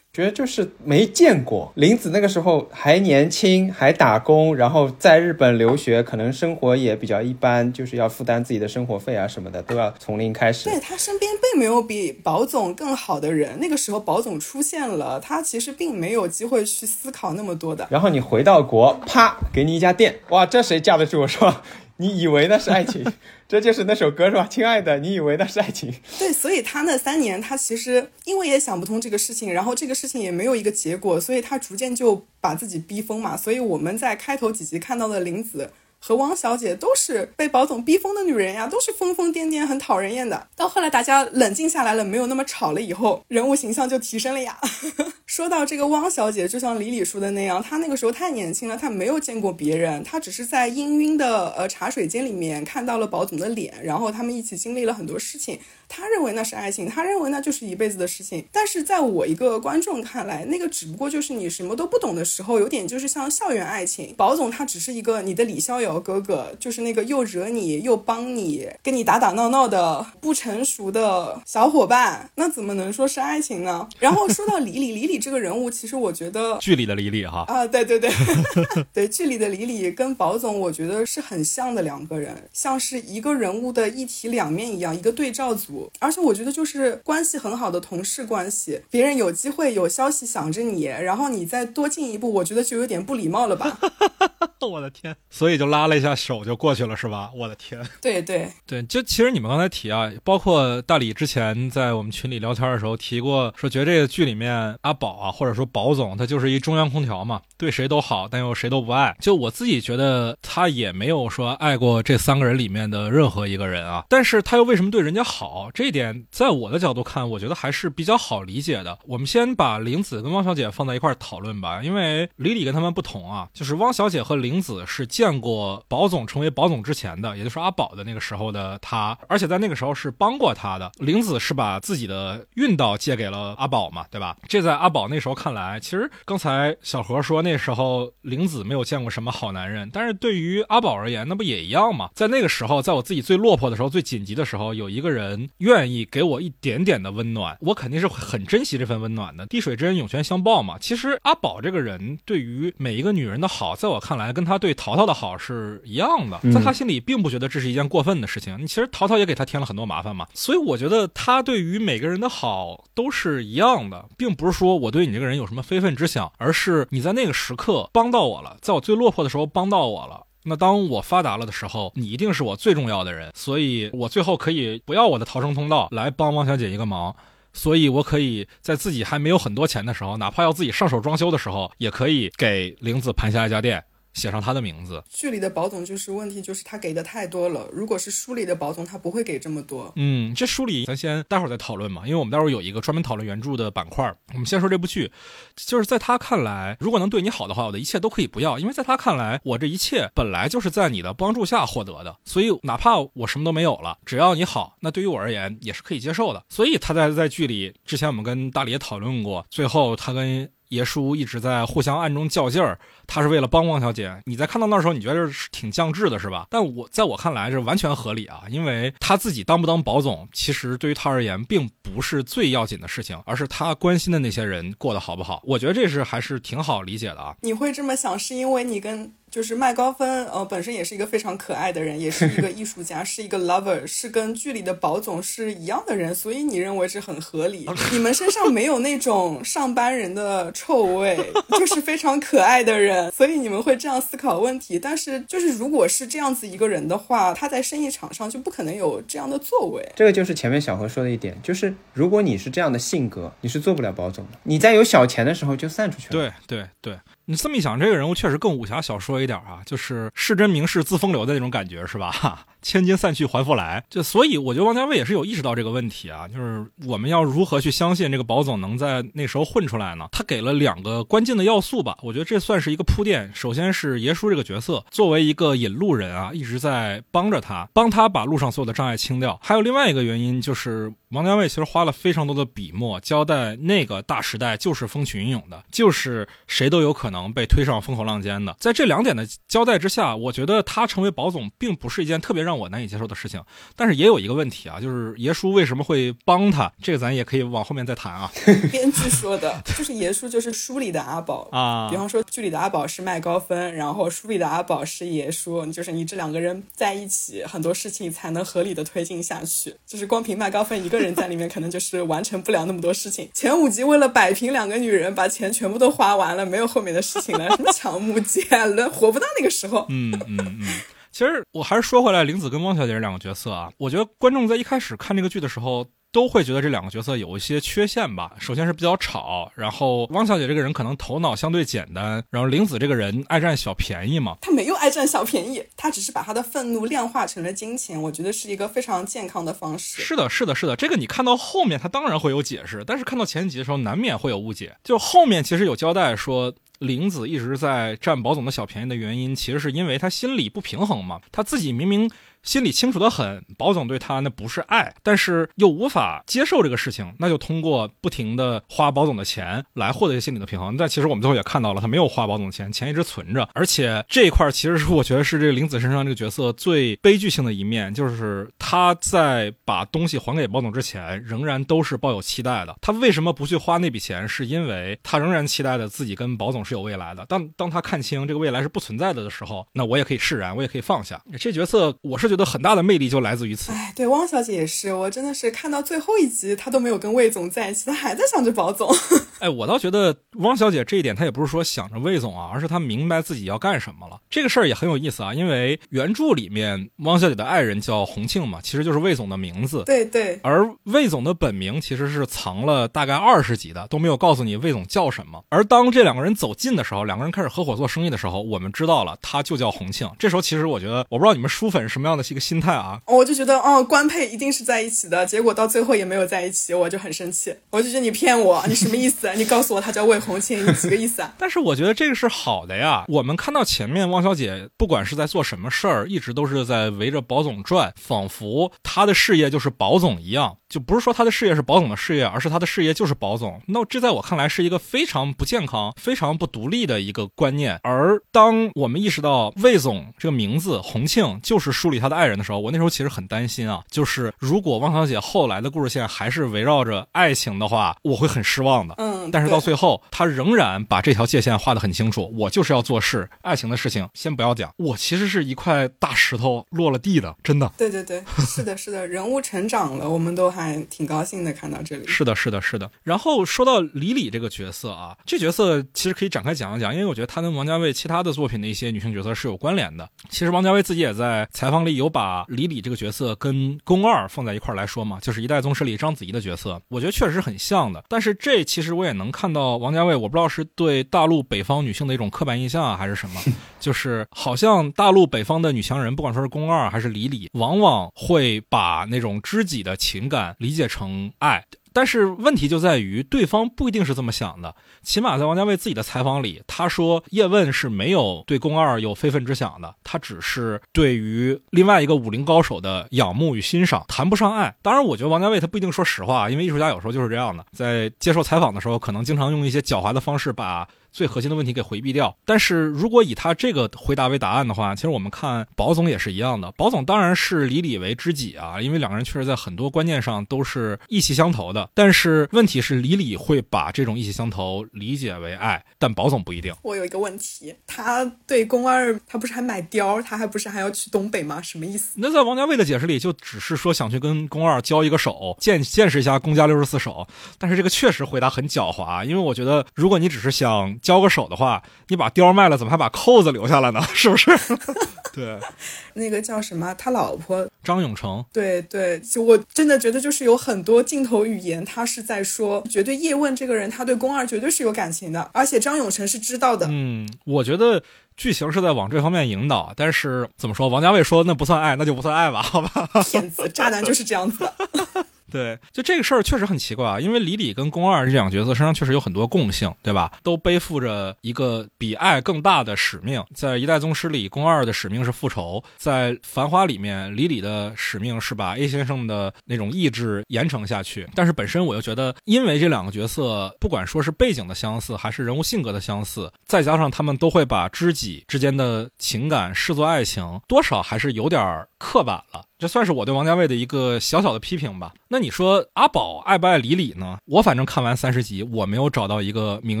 觉得就是没见过林子那个时候还年轻，还打工，然后在日本留学，可能生活也比较一般，就是要负担自己的生活费啊什么的，都要从零开始。对他身边并没有比宝总更好的人，那个时候宝总出现了，他其实并没有机会去思考那么多的。然后你回到国，啪，给你一家店，哇，这谁架得住？是吧？你以为那是爱情？这就是那首歌是吧？亲爱的，你以为那是爱情？对，所以他那三年，他其实因为也想不通这个事情，然后这个事情也没有一个结果，所以他逐渐就把自己逼疯嘛。所以我们在开头几集看到的林子。和汪小姐都是被宝总逼疯的女人呀，都是疯疯癫癫、很讨人厌的。到后来大家冷静下来了，没有那么吵了以后，人物形象就提升了呀。说到这个汪小姐，就像李李说的那样，她那个时候太年轻了，她没有见过别人，她只是在氤氲的呃茶水间里面看到了宝总的脸，然后他们一起经历了很多事情。他认为那是爱情，他认为那就是一辈子的事情。但是在我一个观众看来，那个只不过就是你什么都不懂的时候，有点就是像校园爱情。宝总他只是一个你的李逍遥哥哥，就是那个又惹你又帮你，跟你打打闹闹的不成熟的小伙伴，那怎么能说是爱情呢？然后说到李李，李李这个人物，其实我觉得 剧里的李李哈啊，对对对 对，剧里的李李跟宝总，我觉得是很像的两个人，像是一个人物的一体两面一样，一个对照组。而且我觉得就是关系很好的同事关系，别人有机会有消息想着你，然后你再多进一步，我觉得就有点不礼貌了吧？我的天！所以就拉了一下手就过去了是吧？我的天！对对对，就其实你们刚才提啊，包括大理之前在我们群里聊天的时候提过，说觉得这个剧里面阿宝啊，或者说宝总，他就是一中央空调嘛，对谁都好，但又谁都不爱。就我自己觉得他也没有说爱过这三个人里面的任何一个人啊，但是他又为什么对人家好？这一点在我的角度看，我觉得还是比较好理解的。我们先把玲子跟汪小姐放在一块讨论吧，因为李李跟他们不同啊，就是汪小姐和林。玲子是见过宝总成为宝总之前的，也就是阿宝的那个时候的他，而且在那个时候是帮过他的。玲子是把自己的运道借给了阿宝嘛，对吧？这在阿宝那时候看来，其实刚才小何说那时候玲子没有见过什么好男人，但是对于阿宝而言，那不也一样吗？在那个时候，在我自己最落魄的时候、最紧急的时候，有一个人愿意给我一点点的温暖，我肯定是很珍惜这份温暖的。滴水之恩，涌泉相报嘛。其实阿宝这个人对于每一个女人的好，在我看来，跟他对淘淘的好是一样的，在他心里并不觉得这是一件过分的事情。你其实淘淘也给他添了很多麻烦嘛，所以我觉得他对于每个人的好都是一样的，并不是说我对你这个人有什么非分之想，而是你在那个时刻帮到我了，在我最落魄的时候帮到我了。那当我发达了的时候，你一定是我最重要的人，所以我最后可以不要我的逃生通道来帮汪小姐一个忙，所以我可以在自己还没有很多钱的时候，哪怕要自己上手装修的时候，也可以给玲子盘下一家店。写上他的名字。剧里的宝总就是问题，就是他给的太多了。如果是书里的宝总，他不会给这么多。嗯，这书里咱先待会儿再讨论嘛，因为我们待会儿有一个专门讨论原著的板块。我们先说这部剧，就是。在他看来，如果能对你好的话，我的一切都可以不要，因为在他看来，我这一切本来就是。在你的帮助下获得的，所以哪怕我什么都没有了，只要你好，那对于我而言也是。可以接受的。所以他在在剧里，之前我们跟大李也讨论过，最后他跟。爷叔一直在互相暗中较劲儿，他是为了帮汪小姐。你在看到那时候，你觉得是挺降智的，是吧？但我在我看来这完全合理啊，因为他自己当不当保总，其实对于他而言并不是最要紧的事情，而是他关心的那些人过得好不好。我觉得这是还是挺好理解的啊。你会这么想，是因为你跟。就是麦高芬，呃，本身也是一个非常可爱的人，也是一个 艺术家，是一个 lover，是跟剧里的宝总是一样的人，所以你认为是很合理。你们身上没有那种上班人的臭味，就是非常可爱的人，所以你们会这样思考问题。但是，就是如果是这样子一个人的话，他在生意场上就不可能有这样的作为。这个就是前面小何说的一点，就是如果你是这样的性格，你是做不了宝总的。你在有小钱的时候就散出去了。对对对。你这么一想，这个人物确实更武侠小说一点啊，就是是真名士自风流的那种感觉，是吧？千金散去还复来，就所以我觉得王家卫也是有意识到这个问题啊，就是我们要如何去相信这个宝总能在那时候混出来呢？他给了两个关键的要素吧，我觉得这算是一个铺垫。首先是爷叔这个角色作为一个引路人啊，一直在帮着他，帮他把路上所有的障碍清掉。还有另外一个原因就是王家卫其实花了非常多的笔墨交代那个大时代就是风起云涌的，就是谁都有可能被推上风口浪尖的。在这两点的交代之下，我觉得他成为宝总并不是一件特别让。让我难以接受的事情，但是也有一个问题啊，就是爷叔为什么会帮他？这个咱也可以往后面再谈啊。编剧说的，就是爷叔就是书里的阿宝啊。比方说剧里的阿宝是麦高芬，然后书里的阿宝是爷叔，就是你这两个人在一起，很多事情才能合理的推进下去。就是光凭麦高芬一个人在里面，可能就是完成不了那么多事情。前五集为了摆平两个女人，把钱全部都花完了，没有后面的事情了，什么抢木剑了，活不到那个时候。嗯嗯嗯。其实我还是说回来，玲子跟汪小姐这两个角色啊，我觉得观众在一开始看这个剧的时候，都会觉得这两个角色有一些缺陷吧。首先是比较吵，然后汪小姐这个人可能头脑相对简单，然后玲子这个人爱占小便宜嘛。她没有爱占小便宜，她只是把她的愤怒量化成了金钱。我觉得是一个非常健康的方式。是的，是的，是的，这个你看到后面，她当然会有解释，但是看到前几集的时候，难免会有误解。就后面其实有交代说。玲子一直在占宝总的小便宜的原因，其实是因为他心里不平衡嘛，他自己明明。心里清楚的很，宝总对他那不是爱，但是又无法接受这个事情，那就通过不停的花宝总的钱来获得心理的平衡。但其实我们最后也看到了，他没有花宝总的钱，钱一直存着。而且这一块其实是我觉得是这个玲子身上这个角色最悲剧性的一面，就是他在把东西还给宝总之前，仍然都是抱有期待的。他为什么不去花那笔钱？是因为他仍然期待着自己跟宝总是有未来的。当当他看清这个未来是不存在的的时候，那我也可以释然，我也可以放下。这角色我是。觉得很大的魅力就来自于此。哎，对，汪小姐也是，我真的是看到最后一集，她都没有跟魏总在一起，她还在想着宝总。哎，我倒觉得汪小姐这一点，她也不是说想着魏总啊，而是她明白自己要干什么了。这个事儿也很有意思啊，因为原著里面汪小姐的爱人叫洪庆嘛，其实就是魏总的名字。对对。而魏总的本名其实是藏了大概二十集的，都没有告诉你魏总叫什么。而当这两个人走近的时候，两个人开始合伙做生意的时候，我们知道了他就叫洪庆。这时候其实我觉得，我不知道你们书粉是什么样的。的一个心态啊。我就觉得哦，官配一定是在一起的，结果到最后也没有在一起，我就很生气。我就觉得你骗我，你什么意思？你告诉我他叫魏红庆，你几个意思啊？但是我觉得这个是好的呀。我们看到前面汪小姐不管是在做什么事儿，一直都是在围着宝总转，仿佛她的事业就是宝总一样。就不是说他的事业是保总的事业，而是他的事业就是保总。那这在我看来是一个非常不健康、非常不独立的一个观念。而当我们意识到魏总这个名字洪庆就是梳理他的爱人的时候，我那时候其实很担心啊。就是如果汪小姐后来的故事线还是围绕着爱情的话，我会很失望的。嗯，但是到最后，他仍然把这条界限画得很清楚。我就是要做事，爱情的事情先不要讲。我其实是一块大石头落了地的，真的。对对对，是的，是的，人物成长了，我们都还挺高兴的看到这里。是的，是的，是的。然后说到李李这个角色啊，这角色其实可以展开讲一讲，因为我觉得她跟王家卫其他的作品的一些女性角色是有关联的。其实王家卫自己也在采访里有把李李这个角色跟宫二放在一块来说嘛，就是《一代宗师》里章子怡的角色，我觉得确实是很像的。但是这其实我也能看到王家卫，我不知道是对大陆北方女性的一种刻板印象啊，还是什么，就是好像大陆北方的女强人，不管说是宫二还是李李，往往会把那种知己的情感理解成爱。但是问题就在于，对方不一定是这么想的。起码在王家卫自己的采访里，他说叶问是没有对宫二有非分之想的，他只是对于另外一个武林高手的仰慕与欣赏，谈不上爱。当然，我觉得王家卫他不一定说实话，因为艺术家有时候就是这样的，在接受采访的时候，可能经常用一些狡猾的方式把。最核心的问题给回避掉，但是如果以他这个回答为答案的话，其实我们看宝总也是一样的。宝总当然是李李为知己啊，因为两个人确实在很多观念上都是意气相投的。但是问题是李李会把这种意气相投理解为爱，但保总不一定。我有一个问题，他对宫二，他不是还买貂，他还不是还要去东北吗？什么意思？那在王家卫的解释里，就只是说想去跟宫二交一个手，见见识一下宫家六十四手。但是这个确实回答很狡猾，因为我觉得如果你只是想。交个手的话，你把貂卖了，怎么还把扣子留下来呢？是不是？对，那个叫什么？他老婆张永成。对对，就我真的觉得，就是有很多镜头语言，他是在说，绝对叶问这个人，他对宫二绝对是有感情的，而且张永成是知道的。嗯，我觉得剧情是在往这方面引导，但是怎么说？王家卫说那不算爱，那就不算爱吧？好吧，骗子、渣男就是这样子。对，就这个事儿确实很奇怪啊，因为李李跟宫二这两个角色身上确实有很多共性，对吧？都背负着一个比爱更大的使命。在一代宗师里，宫二的使命是复仇；在繁花里面，李李的使命是把 A 先生的那种意志延承下去。但是本身我又觉得，因为这两个角色，不管说是背景的相似，还是人物性格的相似，再加上他们都会把知己之间的情感视作爱情，多少还是有点刻板了。这算是我对王家卫的一个小小的批评吧。那你说阿宝爱不爱李李呢？我反正看完三十集，我没有找到一个明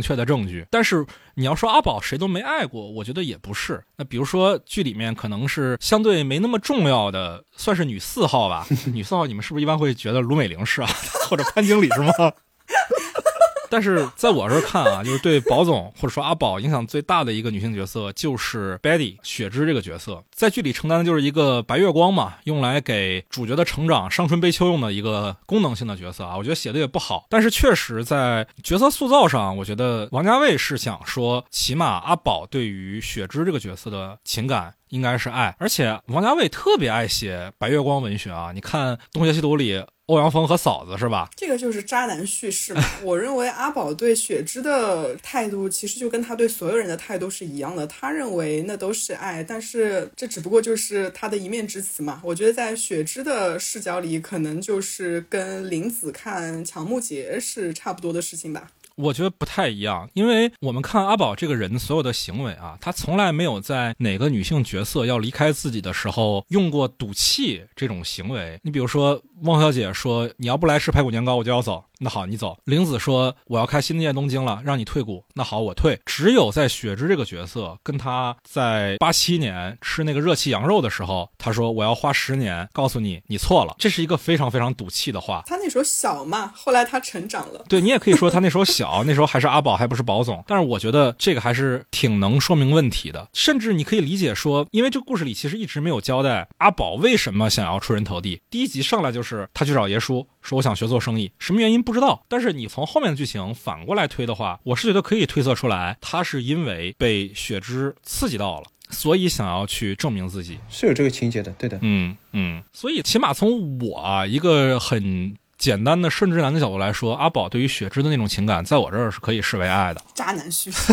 确的证据。但是你要说阿宝谁都没爱过，我觉得也不是。那比如说剧里面可能是相对没那么重要的，算是女四号吧。女四号你们是不是一般会觉得卢美玲是啊，或者潘经理是吗？但是在我这看啊，就是对宝总或者说阿宝影响最大的一个女性角色，就是 Betty 雪芝这个角色，在剧里承担的就是一个白月光嘛，用来给主角的成长伤春悲秋用的一个功能性的角色啊。我觉得写的也不好，但是确实在角色塑造上，我觉得王家卫是想说，起码阿宝对于雪芝这个角色的情感应该是爱，而且王家卫特别爱写白月光文学啊。你看《东邪西毒》里。欧阳锋和嫂子是吧？这个就是渣男叙事嘛。我认为阿宝对雪芝的态度，其实就跟他对所有人的态度是一样的。他认为那都是爱，但是这只不过就是他的一面之词嘛。我觉得在雪芝的视角里，可能就是跟林子看乔木杰是差不多的事情吧。我觉得不太一样，因为我们看阿宝这个人所有的行为啊，他从来没有在哪个女性角色要离开自己的时候用过赌气这种行为。你比如说，汪小姐说：“你要不来吃排骨年糕，我就要走。”那好，你走。玲子说：“我要开新店东京了，让你退股。”那好，我退。只有在雪芝这个角色跟他在八七年吃那个热气羊肉的时候，他说：“我要花十年告诉你，你错了。”这是一个非常非常赌气的话。他那时候小嘛，后来他成长了。对你也可以说他那时候小，那时候还是阿宝，还不是宝总。但是我觉得这个还是挺能说明问题的。甚至你可以理解说，因为这个故事里其实一直没有交代阿宝为什么想要出人头地。第一集上来就是他去找爷叔说：“我想学做生意，什么原因？”不知道，但是你从后面的剧情反过来推的话，我是觉得可以推测出来，他是因为被雪芝刺激到了。所以想要去证明自己。是有这个情节的，对的。嗯嗯，所以起码从我啊一个很简单的顺直男的角度来说，阿宝对于雪芝的那种情感，在我这儿是可以视为爱的。渣男叙事，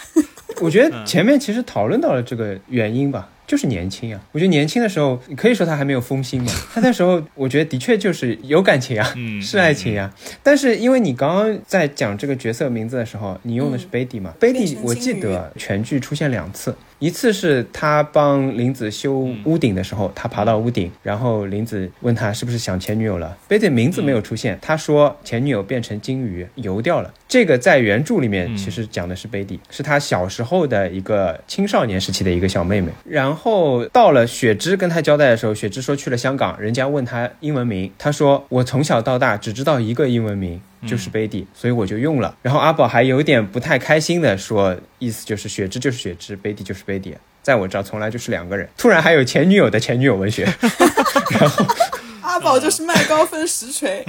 我觉得前面其实讨论到了这个原因吧，就是年轻啊。我觉得年轻的时候，你可以说他还没有封心嘛。他那时候，我觉得的确就是有感情啊，嗯 是爱情啊。但是因为你刚刚在讲这个角色名字的时候，你用的是 Betty 嘛、变 b e t 成 t 我记得全剧出现两次，一次是他帮林子修屋顶的时候，他爬到屋顶，然后林子问他是不是想前女友了，Betty 名字没有出现，他说前女友变成金鱼游掉了。这个在原著里面其实讲的是 Betty，是他小时候的一个青少年时期的一个小妹妹。然后到了雪芝跟他交代的时候，雪芝说去了香港，人家问他英文名，他说我从小到大只知道一个英文名。就是 baby，、所以我就用了。然后阿宝还有点不太开心的说，意思就是雪芝就是雪芝，Betty 就是 Betty，在我这儿从来就是两个人。突然还有前女友的前女友文学，然后 阿宝就是麦高芬实锤。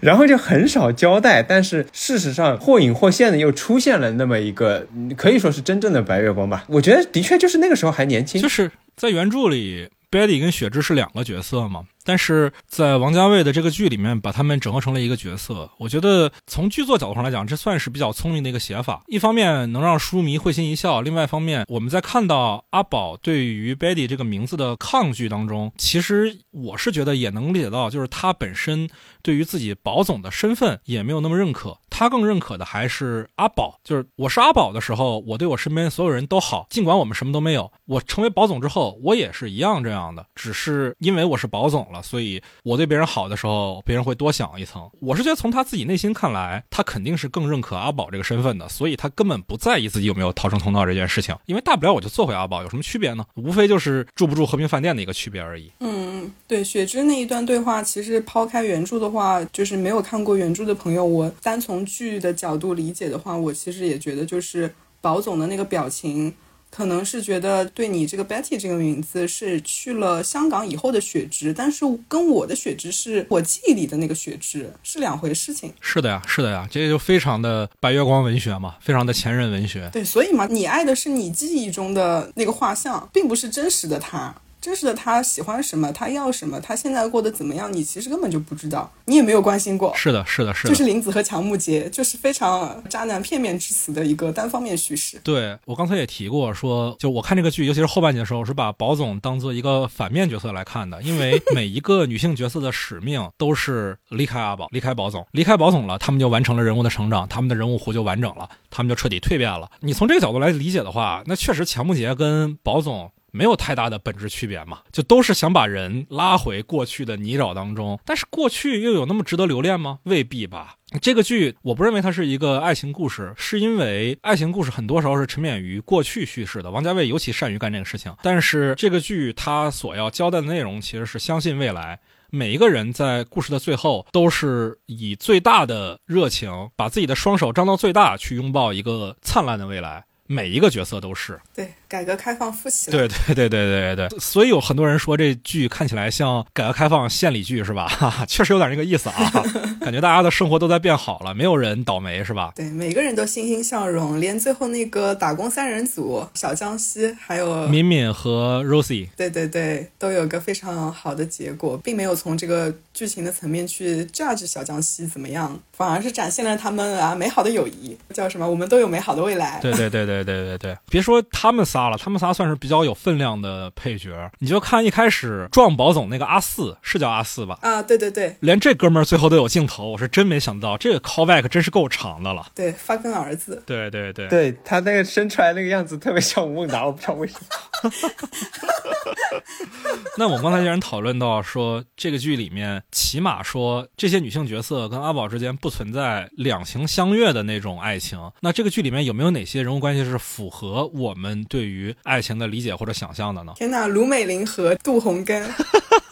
然后就很少交代，但是事实上或隐或现的又出现了那么一个，嗯可以说是真正的白月光吧。我觉得的确就是那个时候还年轻，就是在原著里，Betty 跟雪芝是两个角色嘛，但是在王家卫的这个剧里面，把他们整合成了一个角色。我觉得从剧作角度上来讲，这算是比较聪明的一个写法。一方面能让书迷会心一笑，另外一方面，我们在看到阿宝对于 Betty 这个名字的抗拒当中，其实我是觉得也能理解到，就是他本身对于自己宝总的身份也没有那么认可，他更认可的还是阿宝。就是我是阿宝的时候，我对我身边所有人都好，尽管我们什么都没有。我成为宝总之后，我也是一样这样的，只是因为我是宝总了，所以我对别人好的时候，别人会多想一层。我是觉得从他自己内心看来，他肯定是更认可阿宝这个身份的，所以他根本不在意自己有没有逃生通道这件事情，因为大不了我就做回阿宝，有什么区别呢？无非就是住不住和平饭店的一个区别而已。嗯，对，雪芝那一段对话，其实抛开原著的话，就是没有看过原著的朋友，我单从剧的角度理解的话，我其实也觉得就是宝总的那个表情。可能是觉得对你这个 Betty 这个名字是去了香港以后的雪芝，但是跟我的雪芝是我记忆里的那个雪芝是两回事情。是的呀，是的呀，这就非常的白月光文学嘛，非常的前任文学。对，所以嘛，你爱的是你记忆中的那个画像，并不是真实的他。真实的他喜欢什么，他要什么，他现在过得怎么样，你其实根本就不知道，你也没有关心过。是的，是的，是的。就是林子和乔木杰，就是非常渣男片面之词的一个单方面叙事。对我刚才也提过说，就我看这个剧，尤其是后半截的时候，是把宝总当做一个反面角色来看的，因为 每一个女性角色的使命都是离开阿宝，离开宝总，离开宝总了，他们就完成了人物的成长，他们的人物弧就完整了，他们就彻底蜕变了。你从这个角度来理解的话，那确实乔木杰跟宝总。没有太大的本质区别嘛，就都是想把人拉回过去的泥沼当中。但是过去又有那么值得留恋吗？未必吧。这个剧我不认为它是一个爱情故事，是因为爱情故事很多时候是沉湎于过去叙事的。王家卫尤其善于干这个事情。但是这个剧它所要交代的内容其实是相信未来。每一个人在故事的最后都是以最大的热情，把自己的双手张到最大，去拥抱一个灿烂的未来。每一个角色都是对改革开放复起，对对对对对对，所以有很多人说这剧看起来像改革开放献礼剧是吧？哈哈，确实有点那个意思啊，感觉大家的生活都在变好了，没有人倒霉是吧？对，每个人都欣欣向荣，连最后那个打工三人组小江西还有敏敏和 Rosie，对对对，都有个非常好的结果，并没有从这个剧情的层面去 judge 小江西怎么样，反而是展现了他们啊美好的友谊，叫什么？我们都有美好的未来。对对对对对对对，别说他们仨了，他们仨算是比较有分量的配角。你就看一开始撞宝总那个阿四，是叫阿四吧？啊，对对对连这哥们儿最后都有镜头，我是真没想到，这个 callback 真是够长的了。对，发根儿子，对对对，对他那个生出来那个样子特别像吴孟达，我不知道为什么。那我们刚才既然讨论到说这个剧里面，起码说这些女性角色跟阿宝之间不存在两情相悦的那种爱情，那这个剧里面有没有哪些人物关系是符合我们对于爱情的理解或者想象的呢？天呐，卢美玲和杜洪根，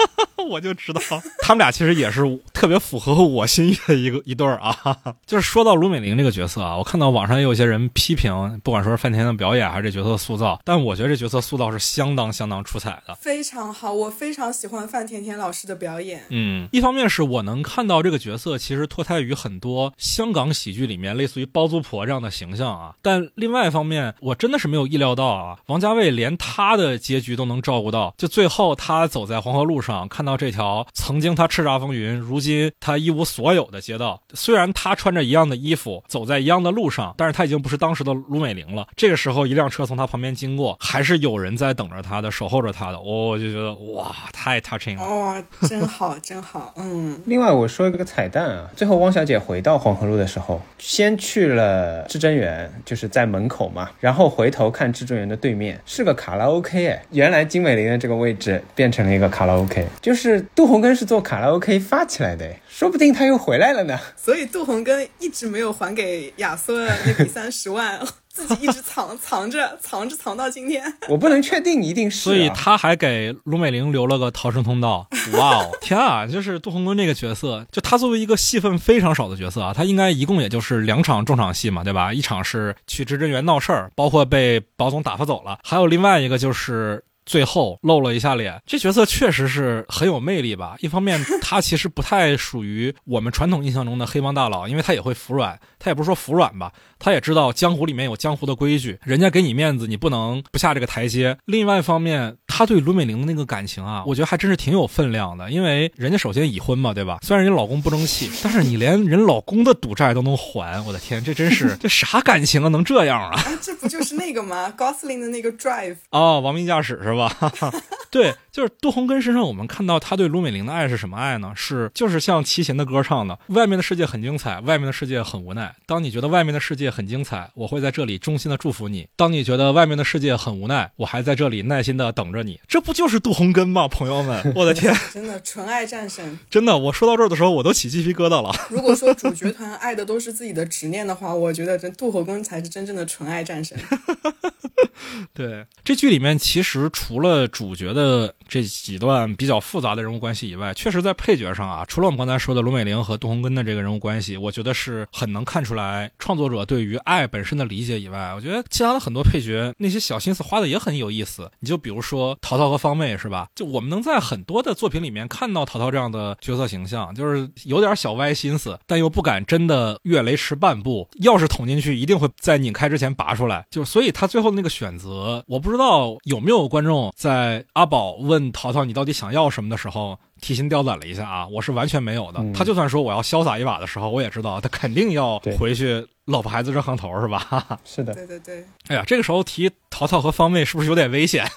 我就知道 他们俩其实也是特别符合我心意的一个一对儿啊。就是说到卢美玲这个角色啊，我看到网上也有些人批评，不管说是范甜甜的表演还是这角色塑造，但我觉得这角色塑造是相当相当出彩的，非常好，我非常喜欢范甜甜老师的表演。嗯，一方面是我能看到这个角色其实脱胎于很多香港喜剧里面类似于包租婆这样的形象啊，但另外一方面，我真的是没有意料到啊，王家卫连他的结局都能照顾到，就最后他走在黄河路上，看到这条曾经他叱咤风云，如今他一无所有的街道，虽然他穿着一样的衣服，走在一样的路上，但是他已经不是当时的卢美玲了。这个时候，一辆车从他旁边经过，还是有人在等着他的，守候着他的，我就觉得哇，太 touching 了。哇、真好，真好，嗯，另外，我说一个彩蛋啊，最后汪小姐回到黄河路的时候，先去了至臻园，就是在门口嘛，然后回头看至臻园的对面是个卡拉 OK，哎，原来金美玲的这个位置变成了一个卡拉 OK，就是杜洪根是做卡拉 OK 发起来的，哎，说不定他又回来了呢。所以杜洪根一直没有还给亚瑟那笔三十万，自己一直藏 藏着，藏着藏到今天。我不能确定一定是、啊，所以他还给卢美玲留了个逃生通道。哇哦，天啊！就是杜洪根这个角色，就他作为一个戏份非常少的角色啊，他应该一共也就是两场重场戏嘛，对吧？一场是去至臻园闹事儿，包括被保总打发走了，还有另外一个就是。最后露了一下脸，这角色确实是很有魅力吧。一方面，他其实不太属于我们传统印象中的黑帮大佬，因为他也会服软，他也不是说服软吧，他也知道江湖里面有江湖的规矩，人家给你面子，你不能不下这个台阶。另外一方面，他对卢美玲的那个感情啊，我觉得还真是挺有分量的，因为人家首先已婚嘛，对吧？虽然人家老公不争气，但是你连人老公的赌债都能还，我的天，这真是 这啥感情啊，能这样啊？啊，这不就是那个吗？Gosling 的那个 Drive 哦，亡命驾驶是吧？对，就是杜洪根身上，我们看到他对卢美玲的爱是什么爱呢？是就是像齐秦的歌唱的，外面的世界很精彩，外面的世界很无奈。当你觉得外面的世界很精彩，我会在这里衷心的祝福你；当你觉得外面的世界很无奈，我还在这里耐心的等着你。这不就是杜洪根吗，朋友们？我的天，真的纯爱战神，真的，我说到这儿的时候，我都起鸡皮疙瘩了。如果说主角团爱的都是自己的执念的话，我觉得这杜洪根才是真正的纯爱战神。对，这剧里面其实除了主角的这几段比较复杂的人物关系以外，确实在配角上啊，除了我们刚才说的卢美玲和杜洪根的这个人物关系，我觉得是很能看出来创作者对于爱本身的理解以外，我觉得其他的很多配角那些小心思花的也很有意思。你就比如说淘淘和方妹是吧？就我们能在很多的作品里面看到淘淘这样的角色形象，就是有点小歪心思，但又不敢真的越雷池半步，要是捅进去，一定会在拧开之前拔出来。就所以他最后的那个选择，我不知道有没有观众在阿宝问淘淘你到底想要什么的时候。提心吊胆了一下啊，我是完全没有的。嗯他就算说我要潇洒一把的时候，我也知道他肯定要回去老婆孩子热炕头是吧？是的，对对对，哎呀，这个时候提淘淘和方妹是不是有点危险？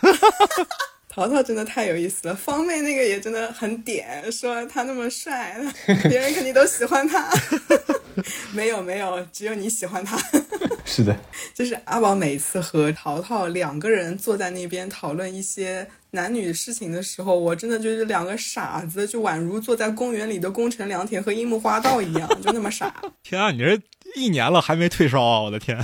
淘淘真的太有意思了，方妹那个也真的很点，说他那么帅，别人肯定都喜欢他。没有没有，只有你喜欢他。是的，就是阿宝每次和淘淘两个人坐在那边讨论一些男女事情的时候，我真的就是两个傻子，就宛如坐在公园里的宫城良田和樱木花道一样，就那么傻，天啊，你这一年了还没退烧啊！我的天。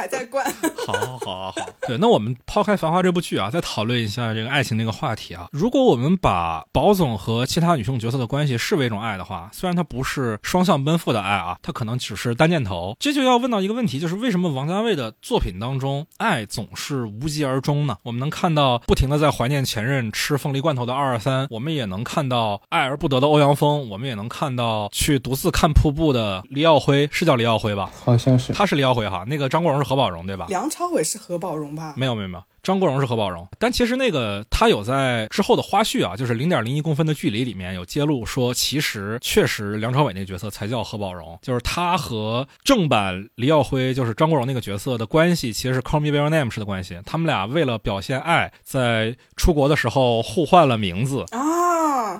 还在灌。好，好，好，好。对，那我们抛开《繁花》这部剧啊，再讨论一下这个爱情那个话题啊。如果我们把宝总和其他女性角色的关系视为一种爱的话，虽然它不是双向奔赴的爱啊，它可能只是单箭头。这就要问到一个问题，就是为什么王家卫的作品当中，爱总是无疾而终呢？我们能看到不停的在怀念前任、吃凤梨罐头的二二三，我们也能看到爱而不得的欧阳锋，我们也能看到去独自看瀑布的李耀辉，是叫李耀辉吧？好像是。他是李耀辉哈，那个张国荣是何宝荣对吧？梁朝伟是何宝荣吧？没有没有没有，张国荣是何宝荣。但其实那个他有在之后的花絮啊，就是零点零一公分的距离里面有揭露说，其实确实梁朝伟那个角色才叫何宝荣，就是他和正版黎耀辉，就是张国荣那个角色的关系，其实是 Call Me by Your Name 式的关系。他们俩为了表现爱，在出国的时候互换了名字。啊，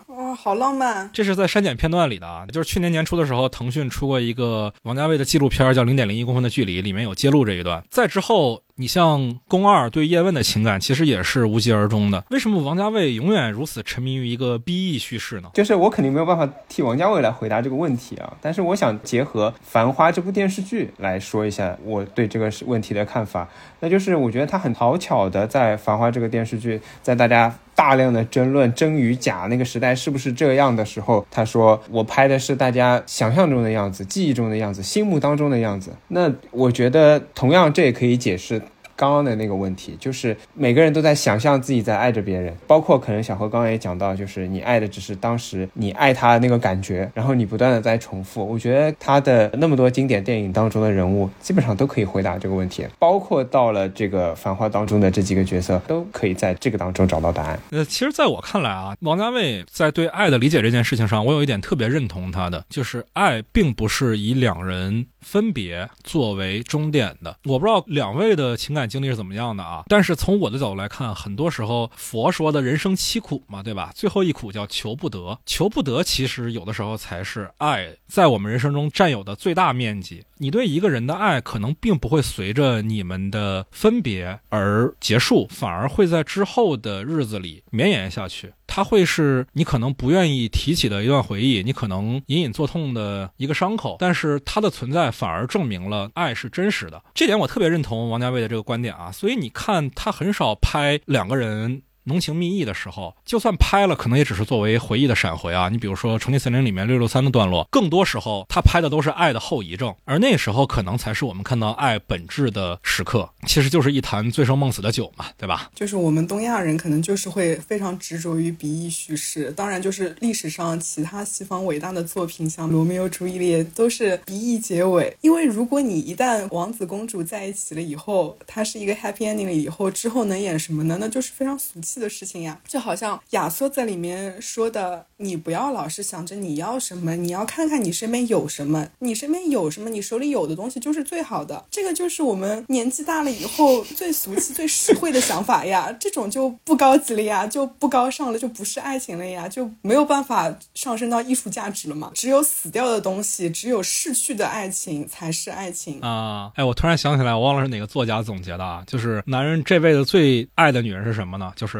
哇，好浪漫！这是在删减片段里的啊，就是去年年初的时候，腾讯出过一个王家卫的纪录片，叫《零点零一公分的距离》，里面有揭露这一段。在之后，你像宫二对叶问的情感，其实也是无疾而终的。为什么王家卫永远如此沉迷于一个 B E 叙事呢？就是我肯定没有办法替王家卫来回答这个问题啊，但是我想结合《繁花》这部电视剧来说一下我对这个问题的看法。那就是我觉得他很讨巧的在《繁花》这个电视剧，在大家大量的争论真与假，那个时代是不是这样的时候，他说我拍的是大家想象中的样子、记忆中的样子、心目当中的样子。那我觉得同样这也可以解释。刚刚的那个问题，就是每个人都在想象自己在爱着别人，包括可能小何刚刚也讲到，就是你爱的只是当时你爱他的那个感觉，然后你不断的在重复。我觉得他的那么多经典电影当中的人物，基本上都可以回答这个问题，包括到了这个《繁花》当中的这几个角色，都可以在这个当中找到答案。呃，其实在我看来啊，王家卫在对爱的理解这件事情上，我有一点特别认同他的，就是爱并不是以两人分别作为终点的。我不知道两位的情感。经历是怎么样的啊？但是从我的角度来看，很多时候佛说的人生七苦嘛，对吧？最后一苦叫求不得，求不得其实有的时候才是爱在我们人生中占有的最大面积。你对一个人的爱，可能并不会随着你们的分别而结束，反而会在之后的日子里绵延下去。它会是你可能不愿意提起的一段回忆，你可能隐隐作痛的一个伤口，但是它的存在反而证明了爱是真实的。这点我特别认同王家卫的这个观点啊，所以你看他很少拍两个人。浓情蜜意的时候，就算拍了，可能也只是作为回忆的闪回啊。你比如说《重庆森林》里面六六三的段落，更多时候他拍的都是爱的后遗症，而那时候可能才是我们看到爱本质的时刻。其实就是一坛醉生梦死的酒嘛，对吧？就是我们东亚人可能就是会非常执着于笔意叙事。当然，就是历史上其他西方伟大的作品，像《罗密欧朱丽叶》，都是笔意结尾。因为如果你一旦王子公主在一起了以后，他是一个 happy ending 了以后，之后能演什么呢？那就是非常俗气。的事情呀，就好像亚瑟在里面说的，你不要老是想着你要什么，你要看看你身边有什么，你身边有什么，你手里有的东西就是最好的。这个就是我们年纪大了以后最俗气、最实惠的想法呀，这种就不高级了呀，就不高尚了，就不是爱情了呀，就没有办法上升到艺术价值了嘛。只有死掉的东西，只有逝去的爱情才是爱情啊！哎，我突然想起来，我忘了是哪个作家总结的啊，就是男人这辈子最爱的女人是什么呢？就是。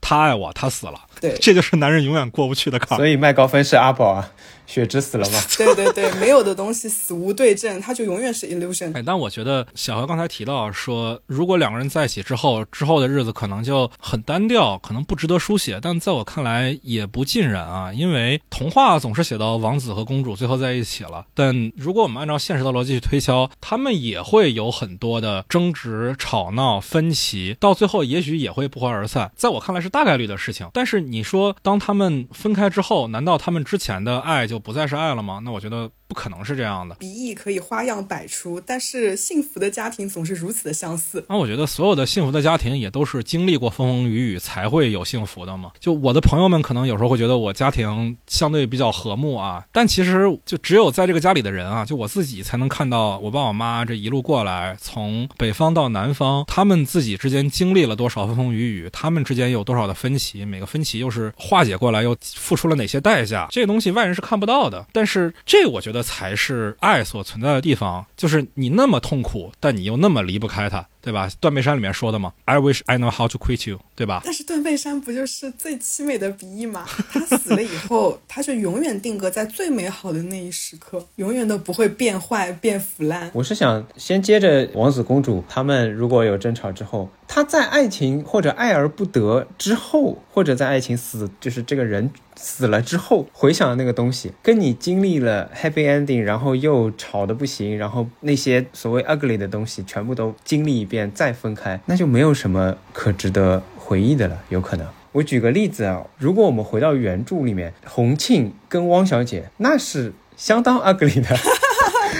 他爱我，他死了，对，这就是男人永远过不去的坎。所以麦高芬是阿宝啊。雪芝死了吗？对对对，没有的东西死无对证，他就永远是 illusion。哎，但我觉得小何刚才提到说，如果两个人在一起之后，之后的日子可能就很单调，可能不值得书写。但在我看来也不尽然啊，因为童话总是写到王子和公主最后在一起了，但如果我们按照现实的逻辑去推敲，他们也会有很多的争执、吵闹、分歧，到最后也许也会不欢而散。在我看来是大概率的事情。但是你说，当他们分开之后，难道他们之前的爱就？不再是爱了吗？那我觉得。不可能是这样的，鼻翼可以花样百出，但是幸福的家庭总是如此的相似。那我觉得所有的幸福的家庭也都是经历过风风雨雨才会有幸福的嘛。就我的朋友们可能有时候会觉得我家庭相对比较和睦啊，但其实就只有在这个家里的人啊，就我自己才能看到我爸我妈这一路过来，从北方到南方，他们自己之间经历了多少风风雨雨，他们之间有多少的分歧，每个分歧又是化解过来又付出了哪些代价，这个东西外人是看不到的。但是这我觉得。这才是爱所存在的地方，就是你那么痛苦，但你又那么离不开他。对吧？断背山里面说的嘛，I wish I know how to quit you，对吧？但是断背山不就是最凄美的笔意吗？他死了以后，他就永远定格在最美好的那一时刻，永远都不会变坏、变腐烂。我是想先接着王子公主他们如果有争吵之后，他在爱情或者爱而不得之后，或者在爱情死，就是这个人死了之后，回想的那个东西，跟你经历了 happy ending，然后又吵的不行，然后那些所谓 ugly 的东西全部都经历一遍。再分开，那就没有什么可值得回忆的了。有可能，我举个例子啊，如果我们回到原著里面，洪庆跟汪小姐，那是相当 ugly 的。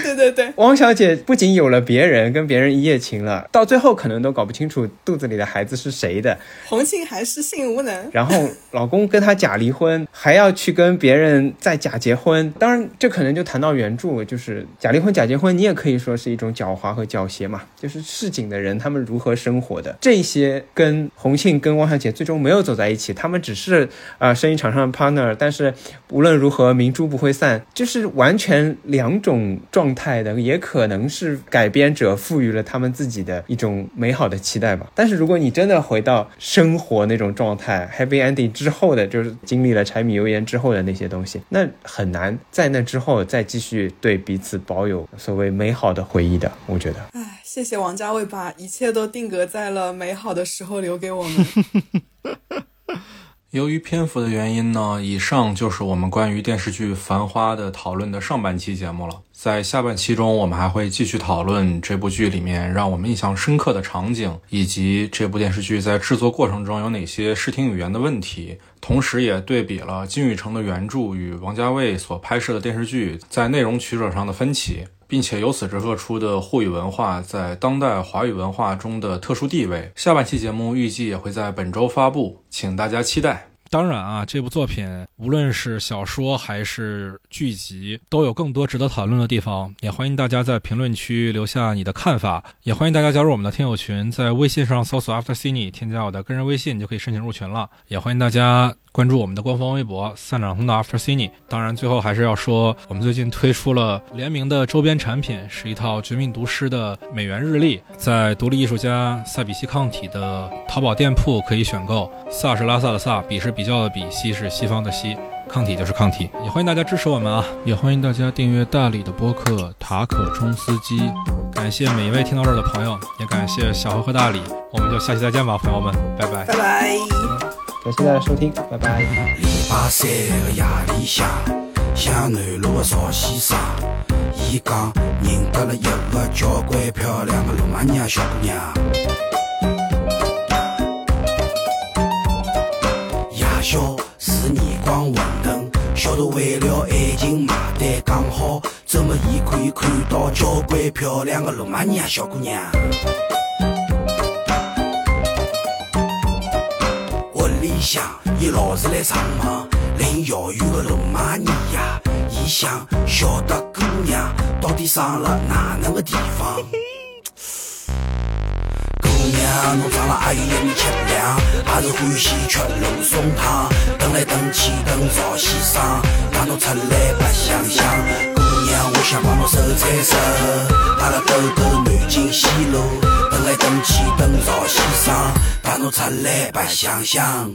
对对对，汪小姐不仅有了别人，跟别人一夜情了，到最后可能都搞不清楚肚子里的孩子是谁的。洪庆还是性无能，然后老公跟她假离婚，还要去跟别人再假结婚。当然，这可能就谈到原著，就是假离婚、假结婚，你也可以说是一种狡猾和狡黠嘛。就是市井的人他们如何生活的，这些跟洪庆跟汪小姐最终没有走在一起，他们只是啊生意场上的 partner，但是无论如何明珠不会散，就是完全两种。状态的也可能是改编者赋予了他们自己的一种美好的期待吧。但是如果你真的回到生活那种状态，happy ending 之后的，就是经历了柴米油盐之后的那些东西，那很难在那之后再继续对彼此保有所谓美好的回忆的。我觉得，唉，谢谢王家卫把一切都定格在了美好的时候留给我们。由于篇幅的原因呢，以上就是我们关于电视剧《繁花》的讨论的上半期节目了。在下半期中，我们还会继续讨论这部剧里面让我们印象深刻的场景，以及这部电视剧在制作过程中有哪些视听语言的问题。同时，也对比了金宇澄的原著与王家卫所拍摄的电视剧在内容取舍上的分歧。并且由此折射出的沪语文化在当代华语文化中的特殊地位。下半期节目预计也会在本周发布，请大家期待。当然啊，这部作品无论是小说还是剧集，都有更多值得讨论的地方。也欢迎大家在评论区留下你的看法，也欢迎大家加入我们的听友群，在微信上搜索 After Cine，添加我的个人微信你就可以申请入群了。也欢迎大家关注我们的官方微博“散场通道 After Cine”。当然，最后还是要说，我们最近推出了联名的周边产品，是一套《绝命毒师》的美元日历，在独立艺术家塞比西抗体的淘宝店铺可以选购。萨是拉萨的萨，比是。比较的比西是西方的西，抗体就是抗体，也欢迎大家支持我们啊！也欢迎大家订阅大理的播客塔可冲司机。感谢每一位听到这儿的朋友，也感谢小何和大理，我们就下期再见吧，朋友们，拜拜，拜拜，感谢大家收听，拜拜。礼拜三个夜里向，向南路的赵先生，伊讲认得了一个交关漂亮的罗马尼亚小姑娘。夜宵是年光混沌，小杜为了爱情买单，刚好这么伊可以看到交关漂亮的罗马尼亚小姑娘。屋里向伊老是来上网，邻遥远的罗马尼亚，伊想晓得姑娘 到底上了哪能个地方。姑娘，侬长了还有一米七两，还是欢喜吃罗宋汤。等来等去等赵先生，带侬出来白相相。姑娘，我想帮侬收菜收，阿拉兜兜南京西路。等来等去等赵先生，带侬出来白相相。